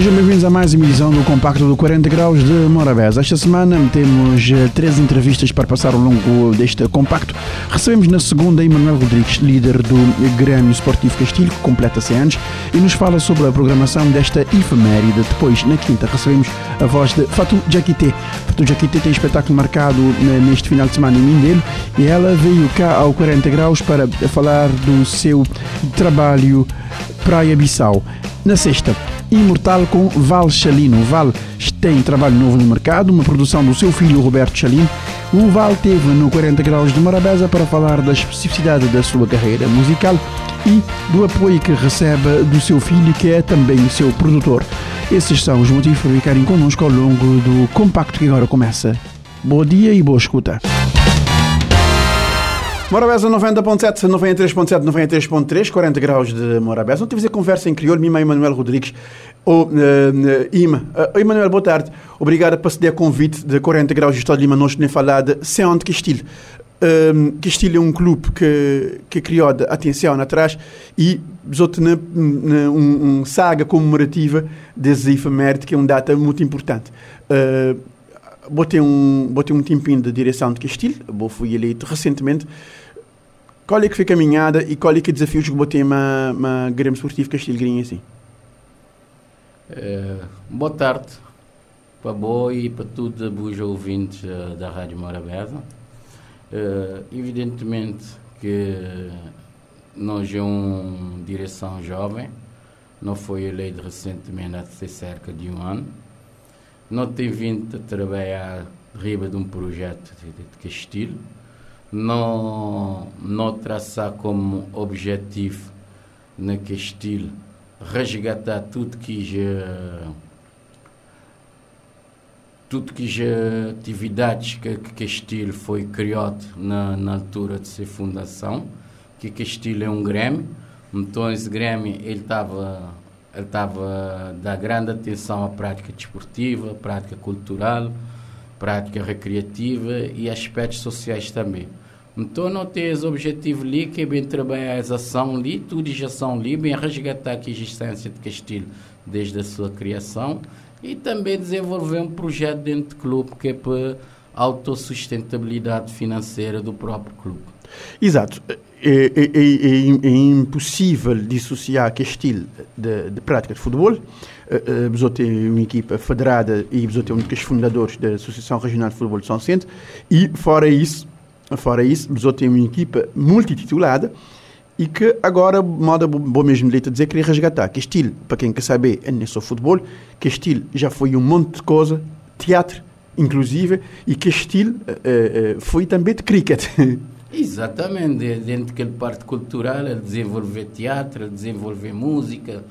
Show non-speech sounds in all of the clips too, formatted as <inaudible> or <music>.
Sejam bem-vindos a mais uma edição do Compacto do 40 Graus de Morabeza. Esta semana temos eh, três entrevistas para passar ao longo deste compacto. Recebemos na segunda Emanuel Rodrigues, líder do Grêmio Esportivo Castilho, que completa 100 anos, e nos fala sobre a programação desta efeméride. Depois, na quinta, recebemos a voz de Fatou Jaquité. Fatou Jaquité tem espetáculo marcado eh, neste final de semana em Mindelo e ela veio cá ao 40 Graus para falar do seu trabalho Praia Bissau. Na sexta, Imortal com Val Chalino. Val tem trabalho novo no mercado, uma produção do seu filho Roberto Chalino. O Val teve no 40 Graus de Morabeza para falar da especificidade da sua carreira musical e do apoio que recebe do seu filho, que é também o seu produtor. Esses são os motivos para ficarem connosco ao longo do compacto que agora começa. Bom dia e boa escuta. Morabeza 90.7, 93.7, 93.3, 40 graus de Morabeza. Não tive a conversa em crioulo, Mima Emanuel Rodrigues. Oh, uh, Ima, uh, Emanuel, boa tarde. Obrigado por ceder convite de 40 graus de Estado de Lima. Nós nem falar de Seante Castilho. Um, Castilho é um clube que, que criou a atenção atrás e outros na, na um, um, saga comemorativa desse efeméride, que é uma data muito importante. Uh, botei um, botei um tempinho de direção de Castilho, fui eleito recentemente. Qual é que foi a caminhada e qual é que é desafios que botei uma, uma Grêmio Esportivo Castilho assim? É, boa tarde para boa e para todos os ouvintes uh, da Rádio Morabeza. Uh, evidentemente que nós é uma direção jovem, não foi eleito recentemente há cerca de um ano. Não tem vindo a trabalhar riba de um projeto de, de Castilho não, não traçar como objetivo naquele estilo resgatar tudo que já tudo que já atividades que, que Castilho foi criado na, na altura de ser fundação que Castilho é um Grêmio então esse Grêmio ele estava ele estava dar grande atenção à prática desportiva prática cultural prática recreativa e aspectos sociais também então não tem esse objetivo ali, que é bem trabalhar essa ação ali, tudo já são ali, bem resgatar a existência de Castilho desde a sua criação e também desenvolver um projeto dentro do clube que é para autossustentabilidade financeira do próprio clube. Exato. É, é, é, é impossível dissociar Castilho de, de prática de futebol. Você tem uma equipa federada e você tem um dos fundadores da Associação Regional de Futebol de São Centro. E, fora isso, Fora isso, Besouro tem uma equipa multititulada e que agora, moda bom mesmo de dizer, queria resgatar. Que estilo, para quem quer saber, é é só futebol, que estilo já foi um monte de coisa, teatro, inclusive, e que estilo uh, uh, foi também de cricket. <laughs> Exatamente, dentro daquela parte cultural, ele desenvolver teatro, ele desenvolver música,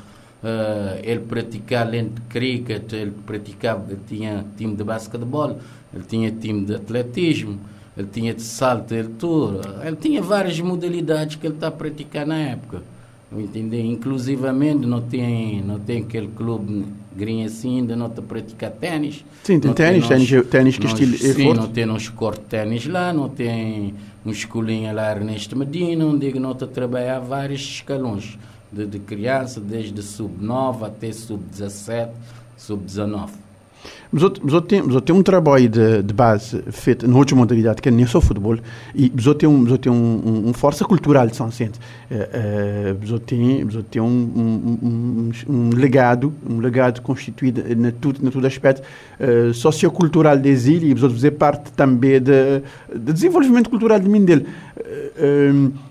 uh, ele praticar além de cricket, ele praticava, ele tinha time de basquetebol, ele tinha time de atletismo, ele tinha de salto, ele tudo. Ele tinha várias modalidades que ele está a praticar na época. Entender? Inclusivamente não tem, não tem aquele clube green assim, ainda não está a praticar ténis. Sim, tem ténis, ténis que estilo é sim, não tem uns cortes de ténis lá, não tem uma escolinha lá Ernesto Medina, onde não está a trabalhar vários escalões de, de criança, desde sub-9 até sub-17, sub-19. Mas outro, tem, mas tem um trabalho de, de base feito na outra modalidade, que é nem só futebol, e mas tem, um, tem um, um, um força cultural de São Vicente. Uh, uh, tem, tem um, um, um, legado, um legado constituído na tudo, na todo aspecto uh, sociocultural das ilhas, e fazer parte também do de desenvolvimento cultural de Mindelo. Uh, um,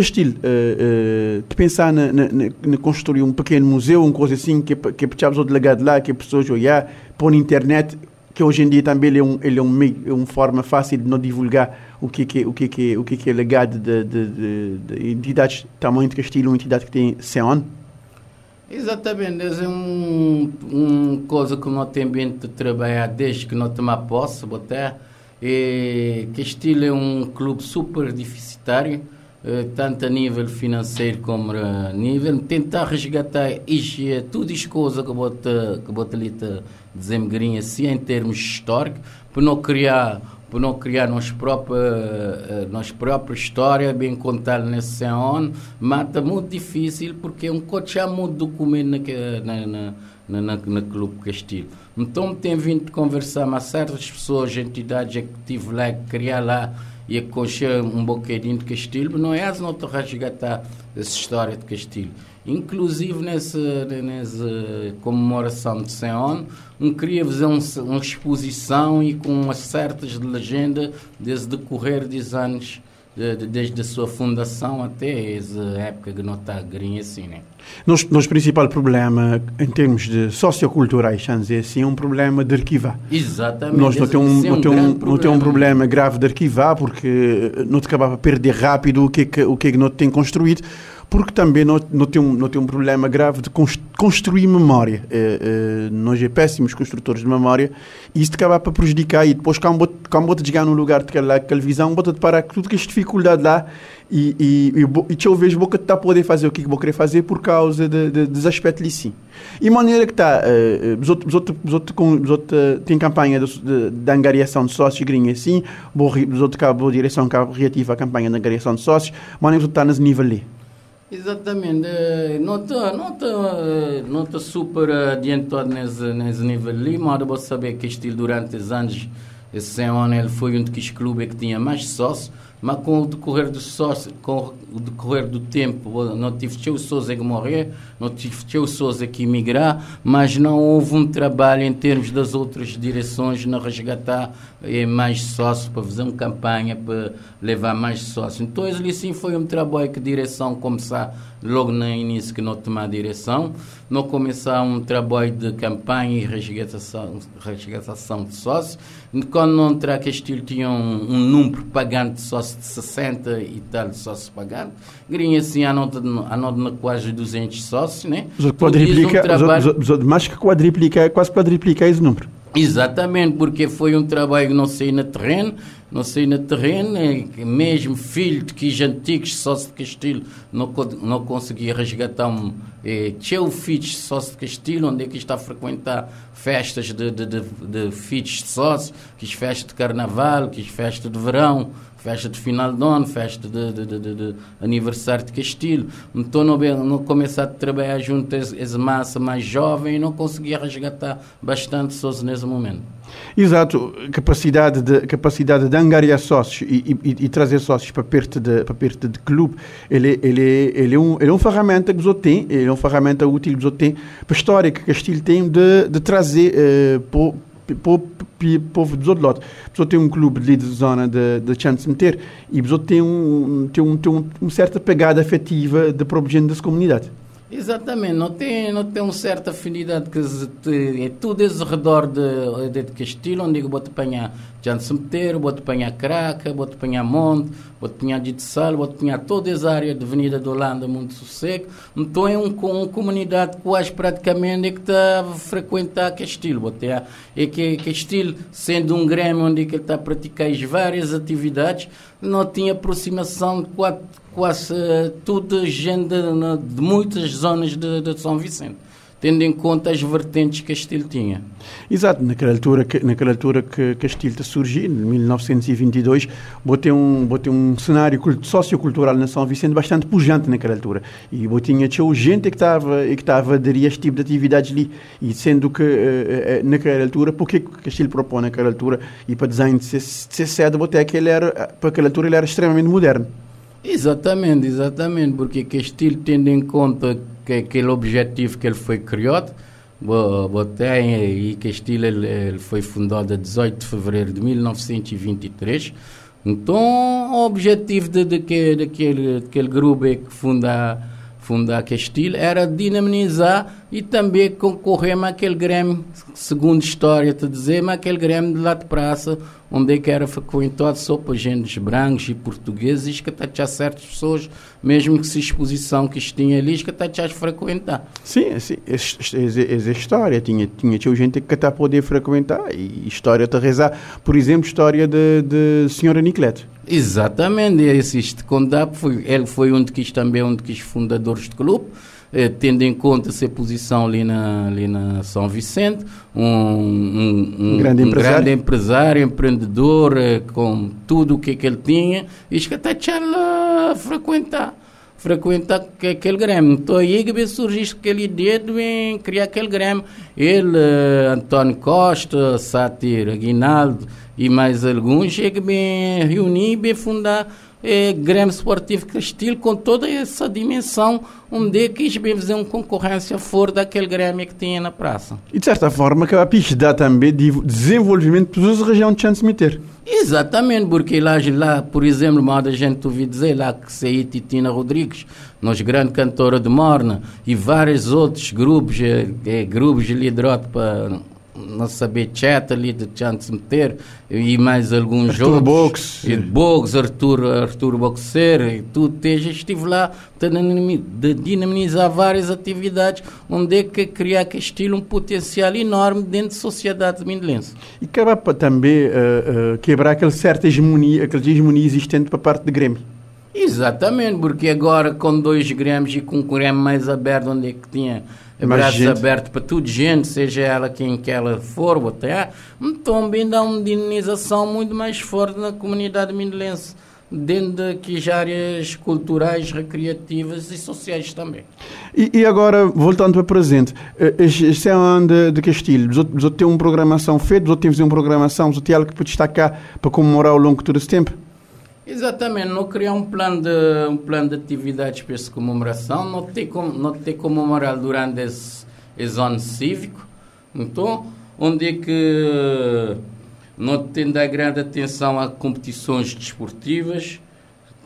estilo uh, uh, de pensar na, na, na, construir um pequeno museu, uma coisa assim, que, que é o delegado lá, que as pessoas olhar, pôr na internet, que hoje em dia também ele é, um, ele é um meio, é uma forma fácil de não divulgar o que, que, o que, que, o que, que é legado de, de, de, de entidades tamanho de Castilho, uma entidade que tem 100 anos. Exatamente, é um, uma coisa que nós temos de trabalhar desde que nós tomamos posse, botar. E Castilho é um clube super deficitário, eh, tanto a nível financeiro como a nível, tentar resgatar isto, tudo as coisas que bota, que bota ali desemgrinha assim em termos históricos, para não criar por não criar nós própria, eh, nós própria história, bem contar nesse ano, mata muito difícil porque é um coche há muito documento na, na, na, na, na Clube Castilho. Então tem vindo conversar com certas pessoas, entidades que tive lá, que criar lá e conhecer um bocadinho de Castilho, não é não resgatar essa história de Castilho. Inclusive nessa, nessa comemoração de Seon, um queria fazer um, uma exposição e com umas certas de legenda desde decorrer dos anos desde a sua fundação até essa época que não está grinha assim, né? Nosso, nosso principal problema, em termos de socioculturais, vamos dizer assim, é um problema de arquivar. Exatamente. Nós não temos um, é um, não um, tem um problema grave de arquivar, porque não te acabava a perder rápido o que é que, o que, é que não tem construído porque também não, não, tem, um, não tem um problema grave de construir memória. É, é, nós é péssimos construtores de memória e isso acaba para prejudicar. E depois, quando você chegar num lugar de aquela, aquela visão, você parar tudo que as dificuldades lá e, e, e, e vejo boca está a poder fazer o que vou querer fazer por causa de, de, dos aspectos ali sim. E maneira que está, uh, os outros, tem campanha de, de, de angariação de sócios grinhos assim, cabo direção cabo reativa a campanha de angariação de sócios, maneira que está nesse nível ali. Exatamente, não está não não tá super adiantado nesse, nesse nível ali, mas eu vou saber que estilo durante os anos, esse ano ele foi um dos clubes que tinha mais sócios, mas com o decorrer do sócio, com o decorrer do tempo, não tive teu Souza que morrer, não tive teu Souza que emigrar, mas não houve um trabalho em termos das outras direções na resgatar eh, mais sócios, para fazer uma campanha, para levar mais sócios. Então, ali sim foi um trabalho que direção começar logo no início que não tomar direção, não começar um trabalho de campanha e resgatação, resgatação de sócios. Quando não entrar Castilho tinha um, um número pagante de sócios de 60 e tal sócios pagantes, grinha assim a nota, a nota na quase 200 sócios, né? Quadriplica, um trabalho... mais que quadriplica, quase quadriplica esse número. Exatamente, porque foi um trabalho que não sei na terreno, não sei na terreno, é mesmo filho de que antigos sócio de Castilho não, não conseguia resgatar um é, teu filho sócio de Castilho, onde é que está a frequentar festas de, de, de, de filhos de sócio, que festas de carnaval, que festas de verão, festa de final de ano, festa de, de, de, de aniversário de Castilho. Então não, não começar a trabalhar junto a essa massa mais jovem e não conseguia resgatar bastante sócios nesse momento. Exato, capacidade de, capacidade de angariar sócios e, e, e trazer sócios para perto de, para perto de clube, ele, ele, ele, é um, ele é uma ferramenta que outros têm, ele é uma ferramenta útil que outros têm para a história que Castilho tem de, de trazer uh, para povo dos outros lados. A pessoa tem um clube de zona de, de chance de meter e a pessoa tem, um, tem, um, tem um, uma certa pegada afetiva de para o das comunidades. Exatamente, não tem, não tem uma certa afinidade que é tudo esse redor de, de, de Castilho, onde eu vou te apanhar Jan Semeteiro, vou te apanhar Craca, vou te apanhar Monte, vou te apanhar Ditsal, vou te apanhar toda essa área de Avenida de Holanda, muito sossego. Então é um, uma comunidade quase praticamente que está a frequentar Castilho. Vou ter, é que Castilho, sendo um grêmio onde ele está a praticar várias atividades, não tinha aproximação de quatro quase toda gente de, de muitas zonas de, de, São Vicente, tendo em conta as vertentes que Castilho tinha. Exato, naquela altura que, naquela altura que Castilho surgiu, em 1922, botei um, botei um cenário sociocultural na São Vicente bastante pujante naquela altura. E tinha tinha gente que estava que estava a aderir a este tipo de atividades ali. E sendo que uh, uh, naquela altura, porque Castilho propõe naquela altura, e para design de ser, de ser botei que ele era, para aquela altura ele era extremamente moderno. Exatamente, exatamente, porque Castilho, tendo em conta que aquele objetivo que ele foi criado, botei e Castilho ele, ele foi fundado a 18 de fevereiro de 1923. Então, o objetivo de, de, de, daquele, daquele grupo que funda, funda Castilho era dinamizar e também concorremos àquele Grêmio, segundo história te dizer, mas aquele Grêmio de lá de praça, onde é que era frequentado só para gente brancos e portugueses, que até tinha certas pessoas, mesmo que se exposição que tinha ali, que até tinha frequentar. Sim, sim, essa história, tinha, tinha, tinha gente que até poder frequentar, e história de rezar, por exemplo, história de, de Senhora Niclete. Exatamente, esse este contar, foi, ele foi um dos também um dos fundadores do clube, eh, tendo em conta a sua posição ali na, ali na São Vicente, um, um, um, grande, um empresário. grande, empresário. empreendedor, eh, com tudo o que, é que ele tinha, e que até lá frequentar frequentar aquele Grêmio. Então aí que surgiu aquele ideia de criar aquele Grêmio. Ele, António Costa, Sátir Aguinaldo e mais alguns, chegam bem reunir e fundar é, Grêmio Esportivo Castilho com toda essa dimensão, onde é quis bem fazer uma concorrência fora daquele Grêmio que tinha na praça. E de certa forma, acaba a dar também de desenvolvimento para as regiões de Transmitter. Exatamente, porque lá, lá por exemplo, mal a gente ouviu dizer lá que saiu Titina Rodrigues, nós grande cantora de Morna, e vários outros grupos, é, é, grupos liderados para não saber chat ali de Chance Meter e mais alguns Arthur outros. Box. E Box, Arthur, Arthur Boxer e tudo. Já estive lá de dinamizar várias atividades onde é que criar que estilo um potencial enorme dentro da sociedade mindelense. E acaba também uh, uh, quebrar aquela certa hegemonia, aquela hegemonia existente para parte do Grêmio. Exatamente, porque agora com dois Grêmios e com um Grêmio mais aberto, onde é que tinha braços abertos para tudo gente, seja ela quem que ela for, ou até, bem dá uma dinamização muito mais forte na comunidade mindelense, dentro de áreas culturais, recreativas e sociais também. E, e agora, voltando para o presente, eh, este é um ano de, de Castilho, você tem uma programação feita, você tem uma programação, você tem algo que pode destacar para comemorar ao longo de todo esse tempo? Exatamente, não criar um plano de, um plano de atividades para essa comemoração, não ter não ter comemorar durante esse, esse ano cívico. Então, onde é que não tendo a grande atenção a competições desportivas,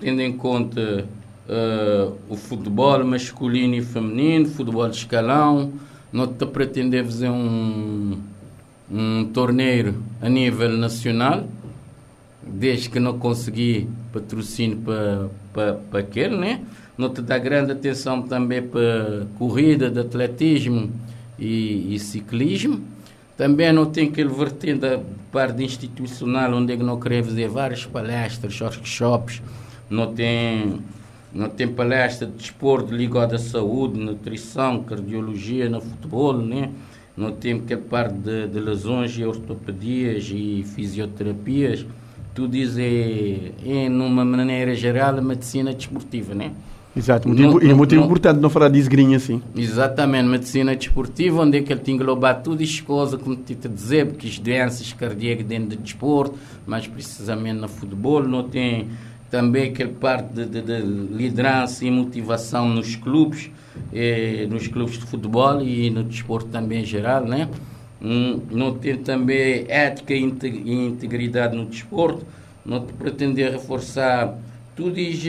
tendo em conta uh, o futebol masculino e feminino, futebol de escalão, não te pretender fazer um, um torneio a nível nacional, desde que não consegui patrocínio para, para, para aquele, né? Não te dá grande atenção também para corrida de atletismo e, e ciclismo. Também não tem aquele vertente da parte institucional, onde é que não queria fazer várias palestras, workshops, não tem, não tem palestra de desporto ligado à saúde, nutrição, cardiologia no futebol, né? Não tem aquela parte de, de lesões e ortopedias e fisioterapias tu dizes, é, é, numa maneira geral, a medicina desportiva, né? Exato, e é muito importante não falar de esgrinha assim. Exatamente, medicina desportiva, onde é que ele tem que englobar tudo as coisas, como te dizer, porque as doenças cardíacas dentro do desporto, mais precisamente no futebol, não tem também aquela parte de, de, de liderança e motivação nos clubes, eh, nos clubes de futebol e no desporto também em geral, né? Um, não tem também ética e integridade no desporto, não pretender reforçar tudo isso,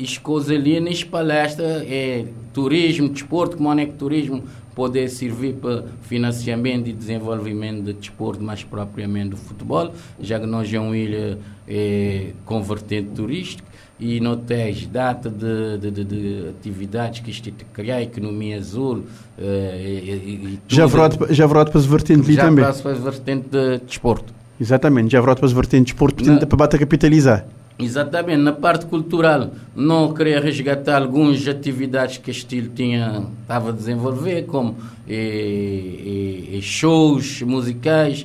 as coisas ali nas palestras, é turismo, desporto, como é que turismo poder servir para financiamento e desenvolvimento de desporto, mais propriamente do futebol, já que nós é uma ilha é, com vertente turística e não tens data de, de, de, de atividades que isto criar, economia azul. Uh, e, e já vrot já vrot para as vertentes ali também. Já para as vertentes de desporto. Exatamente, já vrot para as vertentes de desporto, portanto, para bater capitalizar. Exatamente, na parte cultural, não queria resgatar algumas atividades que estilo tinha, estava a desenvolver, como e, e, e shows musicais,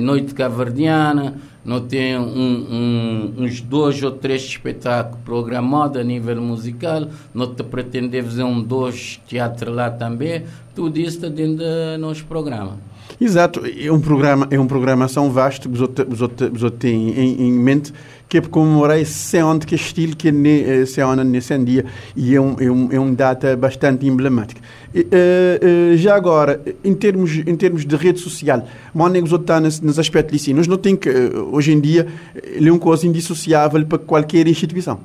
noite caverdiana, não tem um, um, uns dois ou três espetáculos programados a nível musical, não te pretender fazer um dois teatro lá também, tudo isso está dentro do nosso programa. Exato, é um programa, é uma programação vasta que outros têm em, em mente que comemorar esse ano que estilo que é esse ano nesse dia e é um, é um, é data bastante emblemática. E, uh, uh, já agora, em termos, em termos de rede social, Mónego está nos, nos aspectos de Nós não tem que, uh, hoje em dia, ele é uma coisa indissociável para qualquer instituição.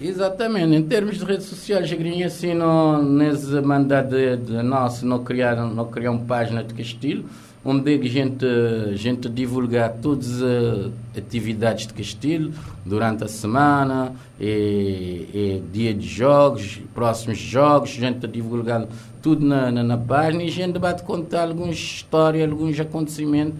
Exatamente, em termos de redes sociais, a assim, não, nesse mandato de, de nosso, não criaram, não criaram página de Castilho, onde a gente, a gente divulgar todas as atividades de Castilho durante a semana, e, e dia de jogos, próximos jogos, a gente divulgar tudo na, na, na, página e a gente vai contar algumas histórias, alguns acontecimentos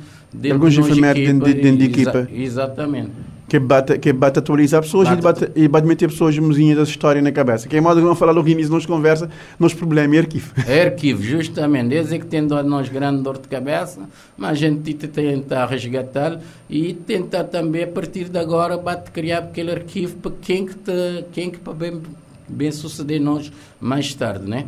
alguns efemérides dentro, dentro da equipa. Exatamente que bate, que bate atualizar pessoas bate. E, bate, e bate meter pessoas mozinhas da história na cabeça. Que é que não falar logo início nós conversa, nós problema é arquivo. É arquivo, justamente. Desde que tem dor nós grande dor de cabeça, mas a gente tenta resgatar e tentar também a partir de agora bate criar aquele arquivo para quem que, te, quem que para bem, bem suceder nós mais tarde, né?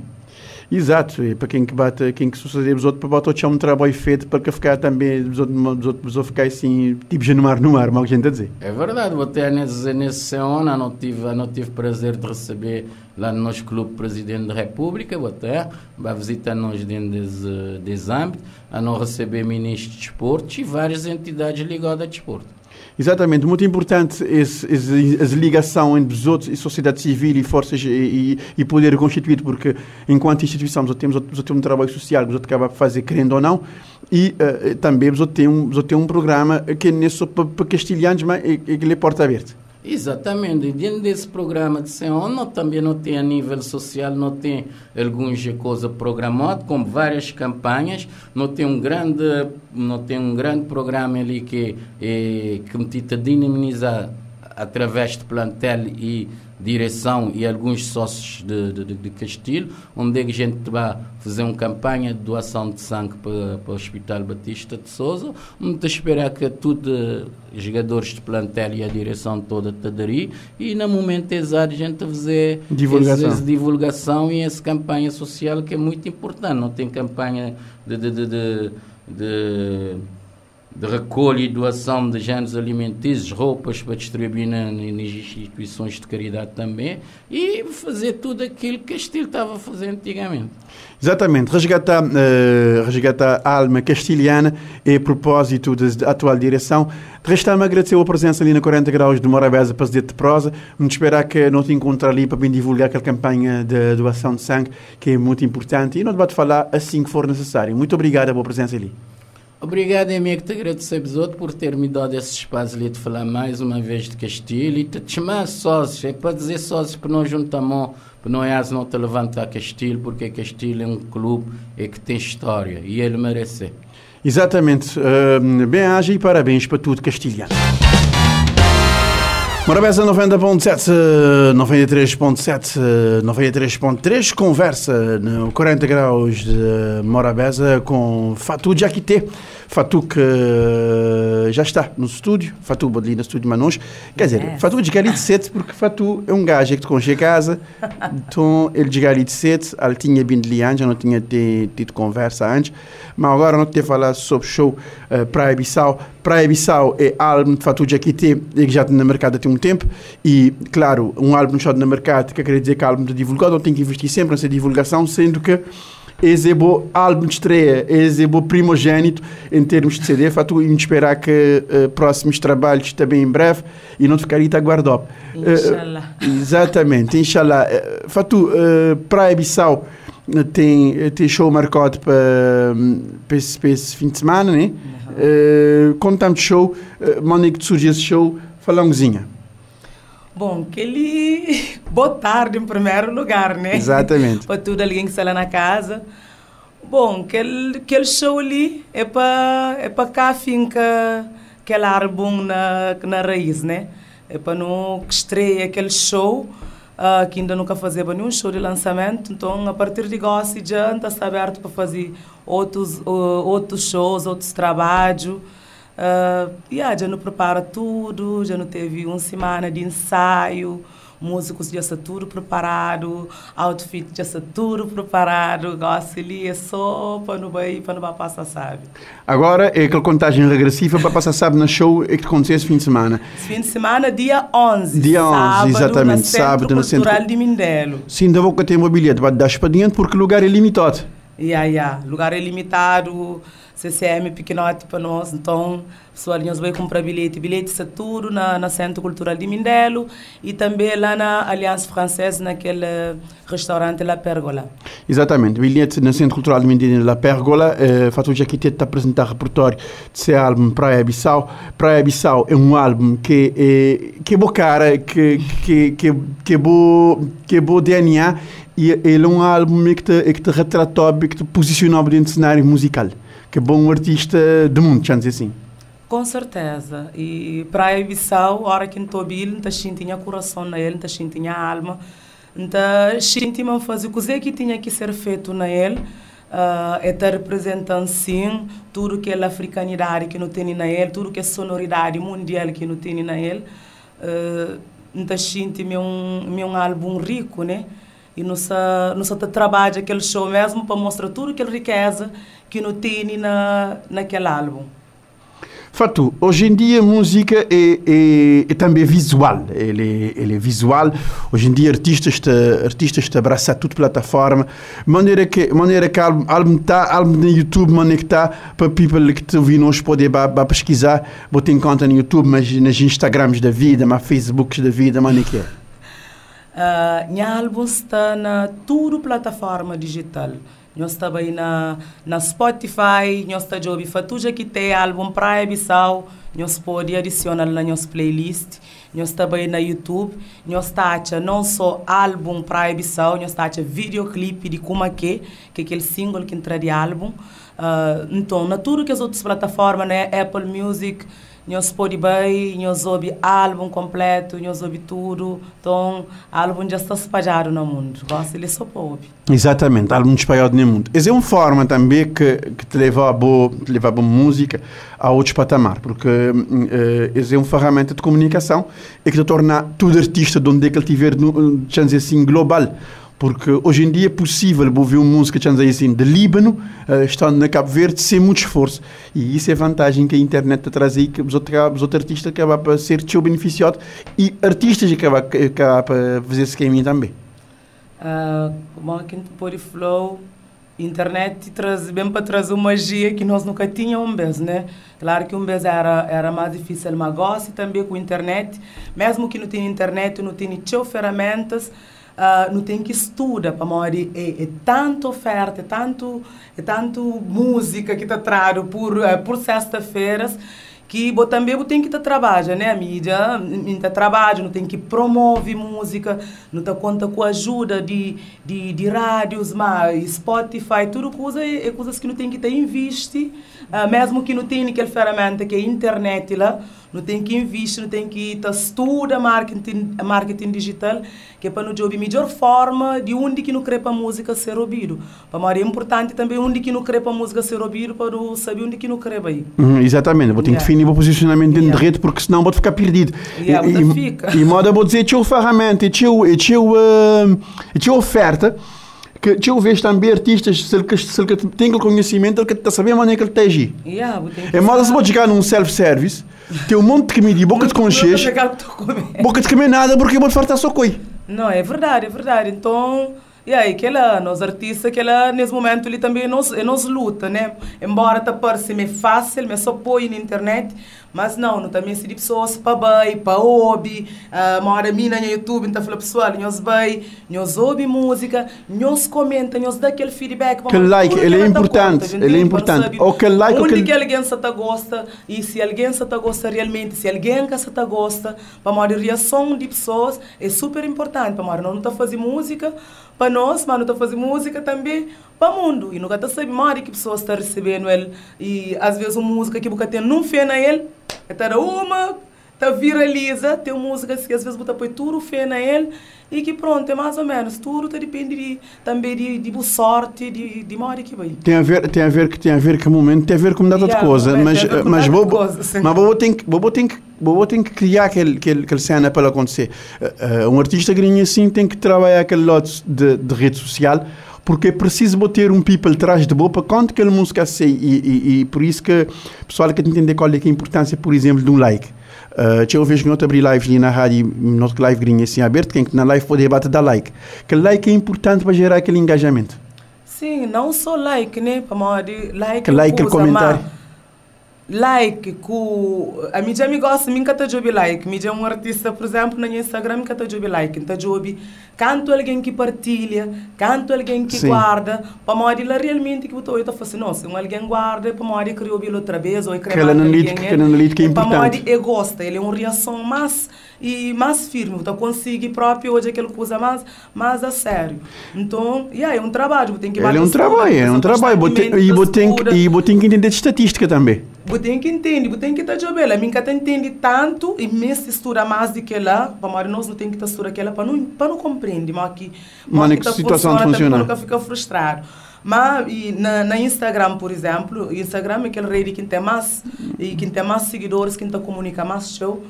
Exato, e para quem que bate, quem que suceder os outros, para botar o um trabalho feito para que ficar também, os outros, os outros, os ficar assim, tipo já no mar, no mar, mal a gente a dizer. É verdade, vou até nesse, nesse semana, não tive, não tive prazer de receber lá no nosso clube Presidente da República, vou até, vai visitar nós dentro desse, desse âmbito, a não receber ministro de desporto e várias entidades ligadas a desporto. Exatamente, muito importante esse, esse, essa ligação entre os outros e sociedade civil e forças e, e, e poder constituído, porque enquanto instituição nós temos, nós temos um trabalho social que nós acaba de fazer, querendo ou não, e uh, também nós temos, nós temos um programa que não é só para, para mas é, é, é porta aberta. Exatamente. Dentro desse programa de nós também não tem a nível social, não tem algumas coisas programadas, como várias campanhas, não tem um grande, não tem um grande programa ali que, é, que me tenta dinamizar através de plantel e direção e alguns sócios de, de, de Castilho, onde a gente vai fazer uma campanha de doação de sangue para, para o Hospital Batista de Souza, onde esperar que todos os jogadores de plantel e a direção toda te aderir e no momento exato a gente fazer divulgação. Essa, divulgação e essa campanha social que é muito importante. Não tem campanha de, de, de, de, de de recolha e doação de géneros alimentícios, roupas para distribuir nas instituições de caridade também e fazer tudo aquilo que Castilho estava a fazer antigamente. Exatamente, resgatar, uh, resgatar a alma castilhana a propósito da atual direção. Resta-me agradecer a presença ali na 40 Graus de Morabeza para de prosa. Vamos esperar que não te encontre ali para bem divulgar aquela campanha de doação de sangue que é muito importante e não debate falar assim que for necessário. Muito obrigado pela presença ali. Obrigado, amigo, te agradecer outro por ter me dado esse espaço ali de falar mais uma vez de Castilho e te chamar sócios. É para dizer sócios para nós juntamos, para não é não te levantar Castilho, porque Castilho é um clube e que tem história e ele merece. Exatamente. Uh, bem-aja e parabéns para tudo castilhano. Morabeza 90.7, 93.7, 93.3, conversa no 40 graus de Morabeza com Fatou Jaquité. Fatou que eh, já está no estúdio, Fatou ali no estúdio Manos. Quer dizer, yes. Fatou de ali de sete, porque Fatou é um gajo que te conche casa, então ele de ali de sete, ele tinha vindo ali antes, já não tinha tido conversa antes, mas agora não te falar sobre o show uh, Praia Bissau. Praia Bissau é álbum de Fatou Jaquité, que já está no mercado há um tempo, e claro, um álbum só no mercado, que quer dizer que é álbum de divulgado, tem que investir sempre nessa divulgação, sendo que esse é o álbum de estreia, esse é o primogênito em termos de CD. Fato e esperar que uh, próximos trabalhos também em breve e não ficar aí a guardar. Inshallah. Uh, exatamente, inshallah. Uh, Fato, uh, Praia Bissau tem, tem show marcado para, para, esse, esse fim de semana, né? Uhum. Uh, de show, uh, manda que surge esse show, um Bom, que ele. <laughs> Boa tarde, em primeiro lugar, né? Exatamente. para tudo alguém que está lá na casa. Bom, aquele, aquele show ali é para é para cá finca aquele álbum na, na raiz, né? É para não estreia aquele show uh, que ainda nunca fazia nenhum show de lançamento. Então, a partir de agora, já está aberto para fazer outros, uh, outros shows, outros trabalhos. Uh, yeah, já não prepara tudo, já não teve uma semana de ensaio, músicos já está tudo preparado, outfit já está tudo preparado, gosto ali é só para não para não passar sabe. Agora é aquela contagem regressiva para passar sabe no show é que aconteceu esse fim de semana. Esse fim de semana dia 11. Dia 11, sábado, exatamente, sábado no Centro Cultural de Mindelo. Sim, da boca tem mobilidade, vai dar para dentro porque o lugar é limitado. Yeah, yeah. Lugar é limitado CCM pequenote para nós, então pessoal nós vai comprar bilhete, bilhete é tudo na, na Centro Cultural de Mindelo e também lá na Aliança Francesa, naquele restaurante La Pergola. Exatamente, bilhete na Centro Cultural de Mindelo La Pergola, eh, Fatou já aqui está apresentar repertório de seu álbum Praia Bissau. Praia Bissau é um álbum que é, que é boa cara, que, que, que, que é bom que é bom DNA e ele é um álbum que te, que te retratou, que te posicionou dentro do cenário musical que bom artista do mundo, já dizer assim. Com certeza. E Praia Bissau, a hora que estou ele, não tinha coração na ele, não tinha alma. Então, tinha fazer o que tinha que ser feito na ele. Uh, é estar representando sim tudo que é a africanidade que não tem na ele, tudo que é sonoridade mundial que não tem na ele. Uh, então, tinha um, um álbum rico, né? E nós, nós trabalha aquele show mesmo para mostrar tudo aquela riqueza que não tem na, naquele álbum. Fato, hoje em dia a música é, é, é, também visual, ele, ele é visual. Hoje em dia artistas te, artistas te abraçam tudo plataforma, maneira que maneira que álbum álbum tá álbum no YouTube, maneira que tá para people que te ouvir nós poder ba, ba pesquisar, botar em conta no YouTube, mas nas Instagrams da vida, mas Facebooks da vida, maneira que é. Uh, minha álbum está na tudo plataforma digital. Nós aí na, na Spotify, nós estamos a ouvir Fatuja que tem álbum Praia Bissau, nós pode adicionar na nossa playlist. Nós aí na YouTube, nós estamos não só álbum Praia Bissau, nós estamos videoclipe de é que, que é aquele single que entra de álbum. Uh, então, na tudo que as outras plataformas, né, Apple Music, nós Spotify, nós ouve álbum completo, nós ouve tudo. Então, álbum já está espalhado no mundo. Gosta ele só pode. Exatamente, álbum espalhado no mundo. Essa é uma forma também que, que te leva a boa, te leva a boa música a outros patamar, porque uh, essa é uma ferramenta de comunicação e que te torna todo artista de onde é que ele tiver, chance assim, global porque hoje em dia é possível ouvir música que assim de Líbano, uh, estando na Cabo Verde, sem muito esforço. E isso é a vantagem que a internet traz aí, que os outros, os outros artistas acabam a ser teu beneficiado e artistas acabam, acabam a fazer esse caminho também. Uh, como aqui no Flow, internet traz bem para trazer uma magia que nós nunca tínhamos né? Claro que um vez era, era mais difícil, mas gosto também com a internet. Mesmo que não tenha internet, não tenha ferramentas, uh, não tem que estudar para morrer é, é tanta oferta é tanto é tanto música que está trago por uh, por sexta-feiras que bo, também bo tem que estar trabalha né a mídia está trabalha não tem que promove música não está conta com a ajuda de, de, de rádios mas Spotify tudo coisa é, é coisas que não tem que estar investir uh, mesmo que não tenha aquela ferramenta que é a internet lá não tem que investir, não tem que estudar marketing, marketing digital, que é para nos ouvir melhor forma de onde que não quer para a música ser ouvido. Para é importante também onde que não quer para a música ser ouvido, para saber onde que não quer aí. Uhum, exatamente, vou ter yeah. que definir o posicionamento dentro yeah. de rede, porque senão vou ficar perdido. Yeah, e, fica. e, moda vou dizer, tinha ferramenta, e tinha, oferta, que eu vejo também artistas, se se ele tem aquele conhecimento, ele está sabendo a maneira que ele está agir. Yeah, é mal se pode chegar num self-service, tem um monte de comida e boca de conchês, boca de comer nada porque eu vou fartar só coi. Não, é verdade, é verdade. Então, e aí, que ela, nós artistas, que ela, nesse momento, ele também nos, nos luta, né? Embora tá parecendo fácil, mas só põe na internet, mas não, não também se de pessoas para bem, para ouvir, uh, uma hora minha no YouTube, então fala pessoal, nós bem, nós ouve música, nós comenta, nós dá aquele feedback. Que like, ele é importante, ele é importante. Ou que like, onde que alguém se tá gosta, e se alguém se tá gosta realmente, se alguém que se tá gosta, para uma reação de pessoas é super importante, para não tá fazer música, para nós, mas não está fazendo música também para o mundo. E nunca está sabendo mais que pessoas estão recebendo ele. E às vezes uma música que nunca tem não fé na ele, é uma, tá viraliza, tem músicas que às vezes você põe tudo fé na ele e que pronto, é mais ou menos, tudo tá depende de, também de, de boa sorte, de, de hora que vai. Tem a ver, tem a ver que tem a ver com o momento, tem a ver com muita yeah, coisa, mas mas vou mas vou tem que vou tem que vou tem que criar aquele aquele, aquele cena para acontecer. Uh, um artista gringo assim tem que trabalhar aquele lote de, de rede social porque é preciso ter um people atrás de boa para quando aquela música sei e, e, e, por isso que o pessoal quer entender qual é, a importância, por exemplo, de um like. Uh, eu vejo que não abrir live ali na rádio, não live grinha assim aberto, quem que na live pode bater dar like. Que like é importante para gerar aquele engajamento. Sim, não só like, né? Para like. Que like, comentário. mas Like, ku a mídia me gosta, mim tá jobi like. Mídia é um artista, por exemplo, no Instagram tá jobi like. Então jobi, canto alguém que partilha, canto alguém que Sim. guarda, para modo lá realmente que eu tô assim, não, se um alguém guarda, para modo que eu outra vez ou Que ela não lide- que não lide que é Para importante. modo eu gosto, ele é uma reação mais e mais firme, então consigo próprio hoje aquele coisa mais mais a sério. Então, yeah, é um trabalho, tem que Ele é um trabalho, é um trabalho. E você tem que- que entender de estatística também. Você tem que entender, você tem que estar jogando. A mim que entende tanto e me estuda mais do que lá, para nós não tem que estar estudando aquela para não para não compreender, mas que Mas que tá situação de funciona. Nunca fica frustrado. Mas e na, na Instagram, por exemplo, Instagram é aquele rede que tem mais e que tem mais seguidores, que está comunica mais show.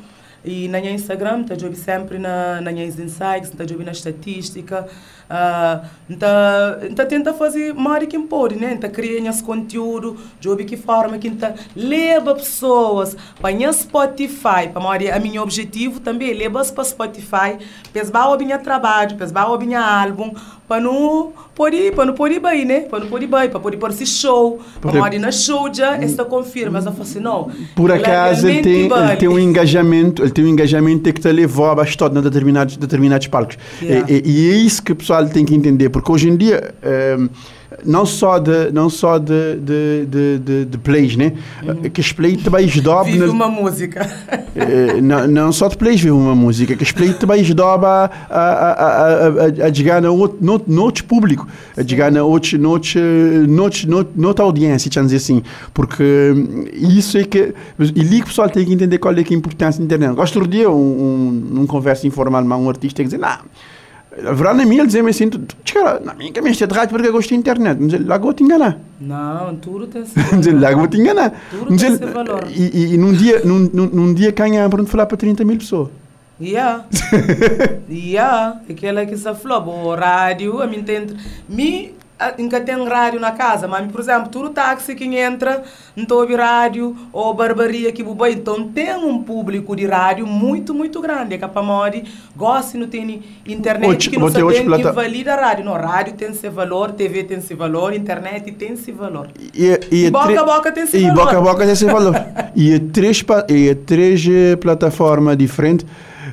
E na minha Instagram, está jogando sempre na na minhas insights, está jogando na estatística, ah, tá tá tenta fazer mais que pode, né? Tá criando esse conteúdo, jogo que forma que tá leva pessoas para minha Spotify, para Maria, a minha objetivo também levar para Spotify, pesbar o minha trabalho, pesbar o minha álbum, para não poder, para não poder bem, né? Para não poder bem, para poder pôr esse show, para Porque- Maria na show já esta confirma, essa assim não. Por acaso ele tem, ele tem um engajamento, ele tem um engajamento que te levou a bastante em determinados, determinados palcos. Yeah. E, e- e é isso que o pessoal tem que entender, porque hoje em dia ehm, não só de não só de, de, de, de, de plays, né? Que os plays também ajudam Vive uma música. <laughs> Eh, não, não só de plays vive uma música, que os plays também ajudam a, a, a, a, chegar no outro, público, a chegar na outra, noutra audiência, vamos dizer assim, porque hum, isso é que, e ali que o pessoal tem que entender qual é que é a importância da internet. Gosto outro dia, um, um, num conversa informal, um artista que dizer, não, a minha, ele dizia-me assim, cara, na minha cabeça de rádio porque eu gosto de internet, mas lá vou te enganar. Não, tudo tem ele lá vou te enganar. Tudo tem seu valor. E, num dia, num, num, dia ganha para falar para 30 mil pessoas. Yeah. yeah. Aquela que se falou, o rádio, a mim tem. A- nunca tem rádio na casa, mas, por exemplo, todo táxi que entra, não ouve rádio, ou barbaria que bubai. Então, tem um público de rádio muito, muito grande. É que para mori, gosta não tem internet, Hoje- que não sabe plata- invalida a rádio. Não, rádio tem seu valor, TV tem seu valor, internet tem seu valor. E, E boca a boca tem esse e valor. boca a boca tem esse valor. <laughs> e é três, e é três plataformas diferentes.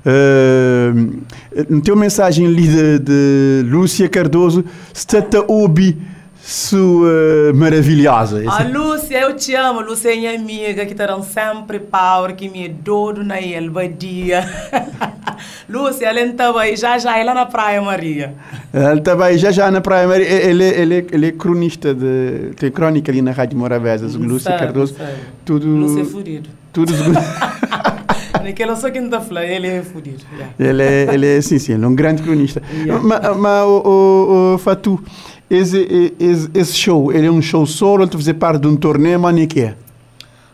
Uh, no teu mensagem ali de, de Lúcia Cardoso, está a ouvir sua maravilhosa. A Lúcia, eu te amo. Lúcia é minha amiga que dão sempre power, que me dodo na elba dia. <laughs> Lúcia, ela estava aí já já, ela na Praia Maria. Ele também já já na Praia Maria, ele, ele, ele, é cronista, de, tem crónica ali na Rádio Morabeza, Lúcia Cardoso. Tudo, Lúcia é fudido. <laughs> tudo Naquela só quinta-feira, ele é fudido. yeah. Ele é, ele é, sim, sim, ele é um grande cronista. Yeah. Mas, mas o, o, Fatu, esse, esse, esse show, ele é um show solo, ele fazer parte de um torneio, mas nem que é?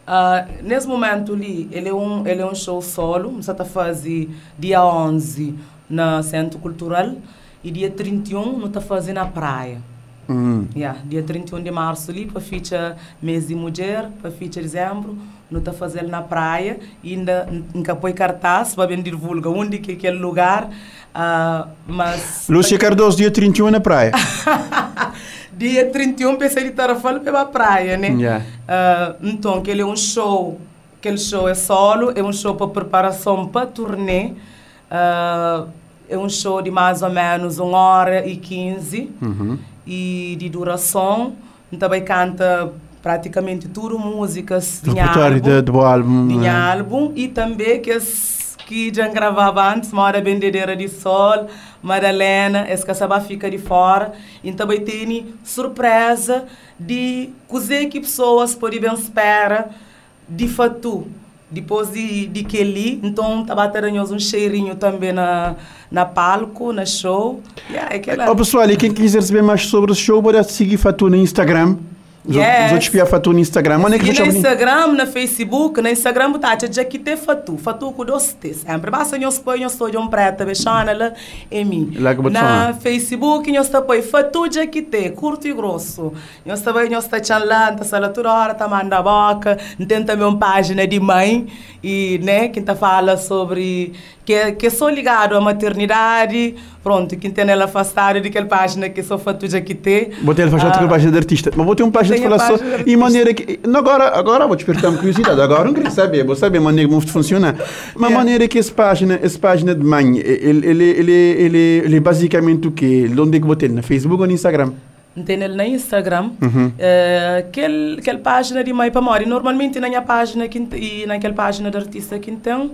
Ah, nesse momento ali, ele é um, ele é um show solo, você está fazendo dia 11 no Centro Cultural e dia 31 não está fazendo na praia. Hum. Yeah, dia 31 de março ali, para ficha mês de mulher, para ficha dezembro, não está fazendo na praia, ainda nunca põe cartaz para bem divulga onde que é aquele lugar, ah, mas... Lúcia Cardoso, dia 31 na praia. dia 31 pensei de estar a falar pela praia, né? Yeah. Ah, então, aquele é um show, aquele show é solo, é um show para preparação para turnê, ah, é um show de mais ou menos 1 hora e 15 Uhum. e de duração. Também canta praticamente tudo músicas Repertório álbum, do álbum. de eh, álbum e também que as que já gravava antes, Mora Bendedeira de Sol, Madalena, sabá fica de fora. E também tem surpresa de cozer que pessoas podem esperar de fatu. Depois de, de que ali, então estava tendo um cheirinho também na, na palco, na show. Yeah, é aquela... Ó pessoal, quem quiser saber mais sobre o show, pode seguir Fatu no Instagram. Yes. os outros espiar Fatu no Instagram. Onde é que no? Instagram, no Facebook, no Instagram, tá, já que tem fatu, fatu com dois T. Sempre basta nós põe, nós estou de um preta, bechana lá, em mim. Lá que eu vou te Na. Facebook, nós está põe fatu já que tem, curto e grosso. Nós está bem, nós tá sala toda hora, tá manda boca, tem também uma página de mãe, e, né, que tá fala sobre que é, que é só ligado à maternidade, pronto, que tem ela afastada daquela página que só fatuja que tem. Botei ele afastado Ah, daquela página de artista. Mas botei uma página de falar só. de E maneira que. Agora, agora vou despertar uma curiosidade. Agora não queria saber. Vou saber a maneira como funciona. Mas a Yeah. maneira que essa página, essa página de mãe, ele, ele, ele, ele, ele é basicamente o quê? Onde é que botei? Na Facebook ou no Instagram? tem ele na Instagram, Uhum. aquele, aquela página de mãe para mãe. Normalmente na minha página que, e naquela página de artista que tem,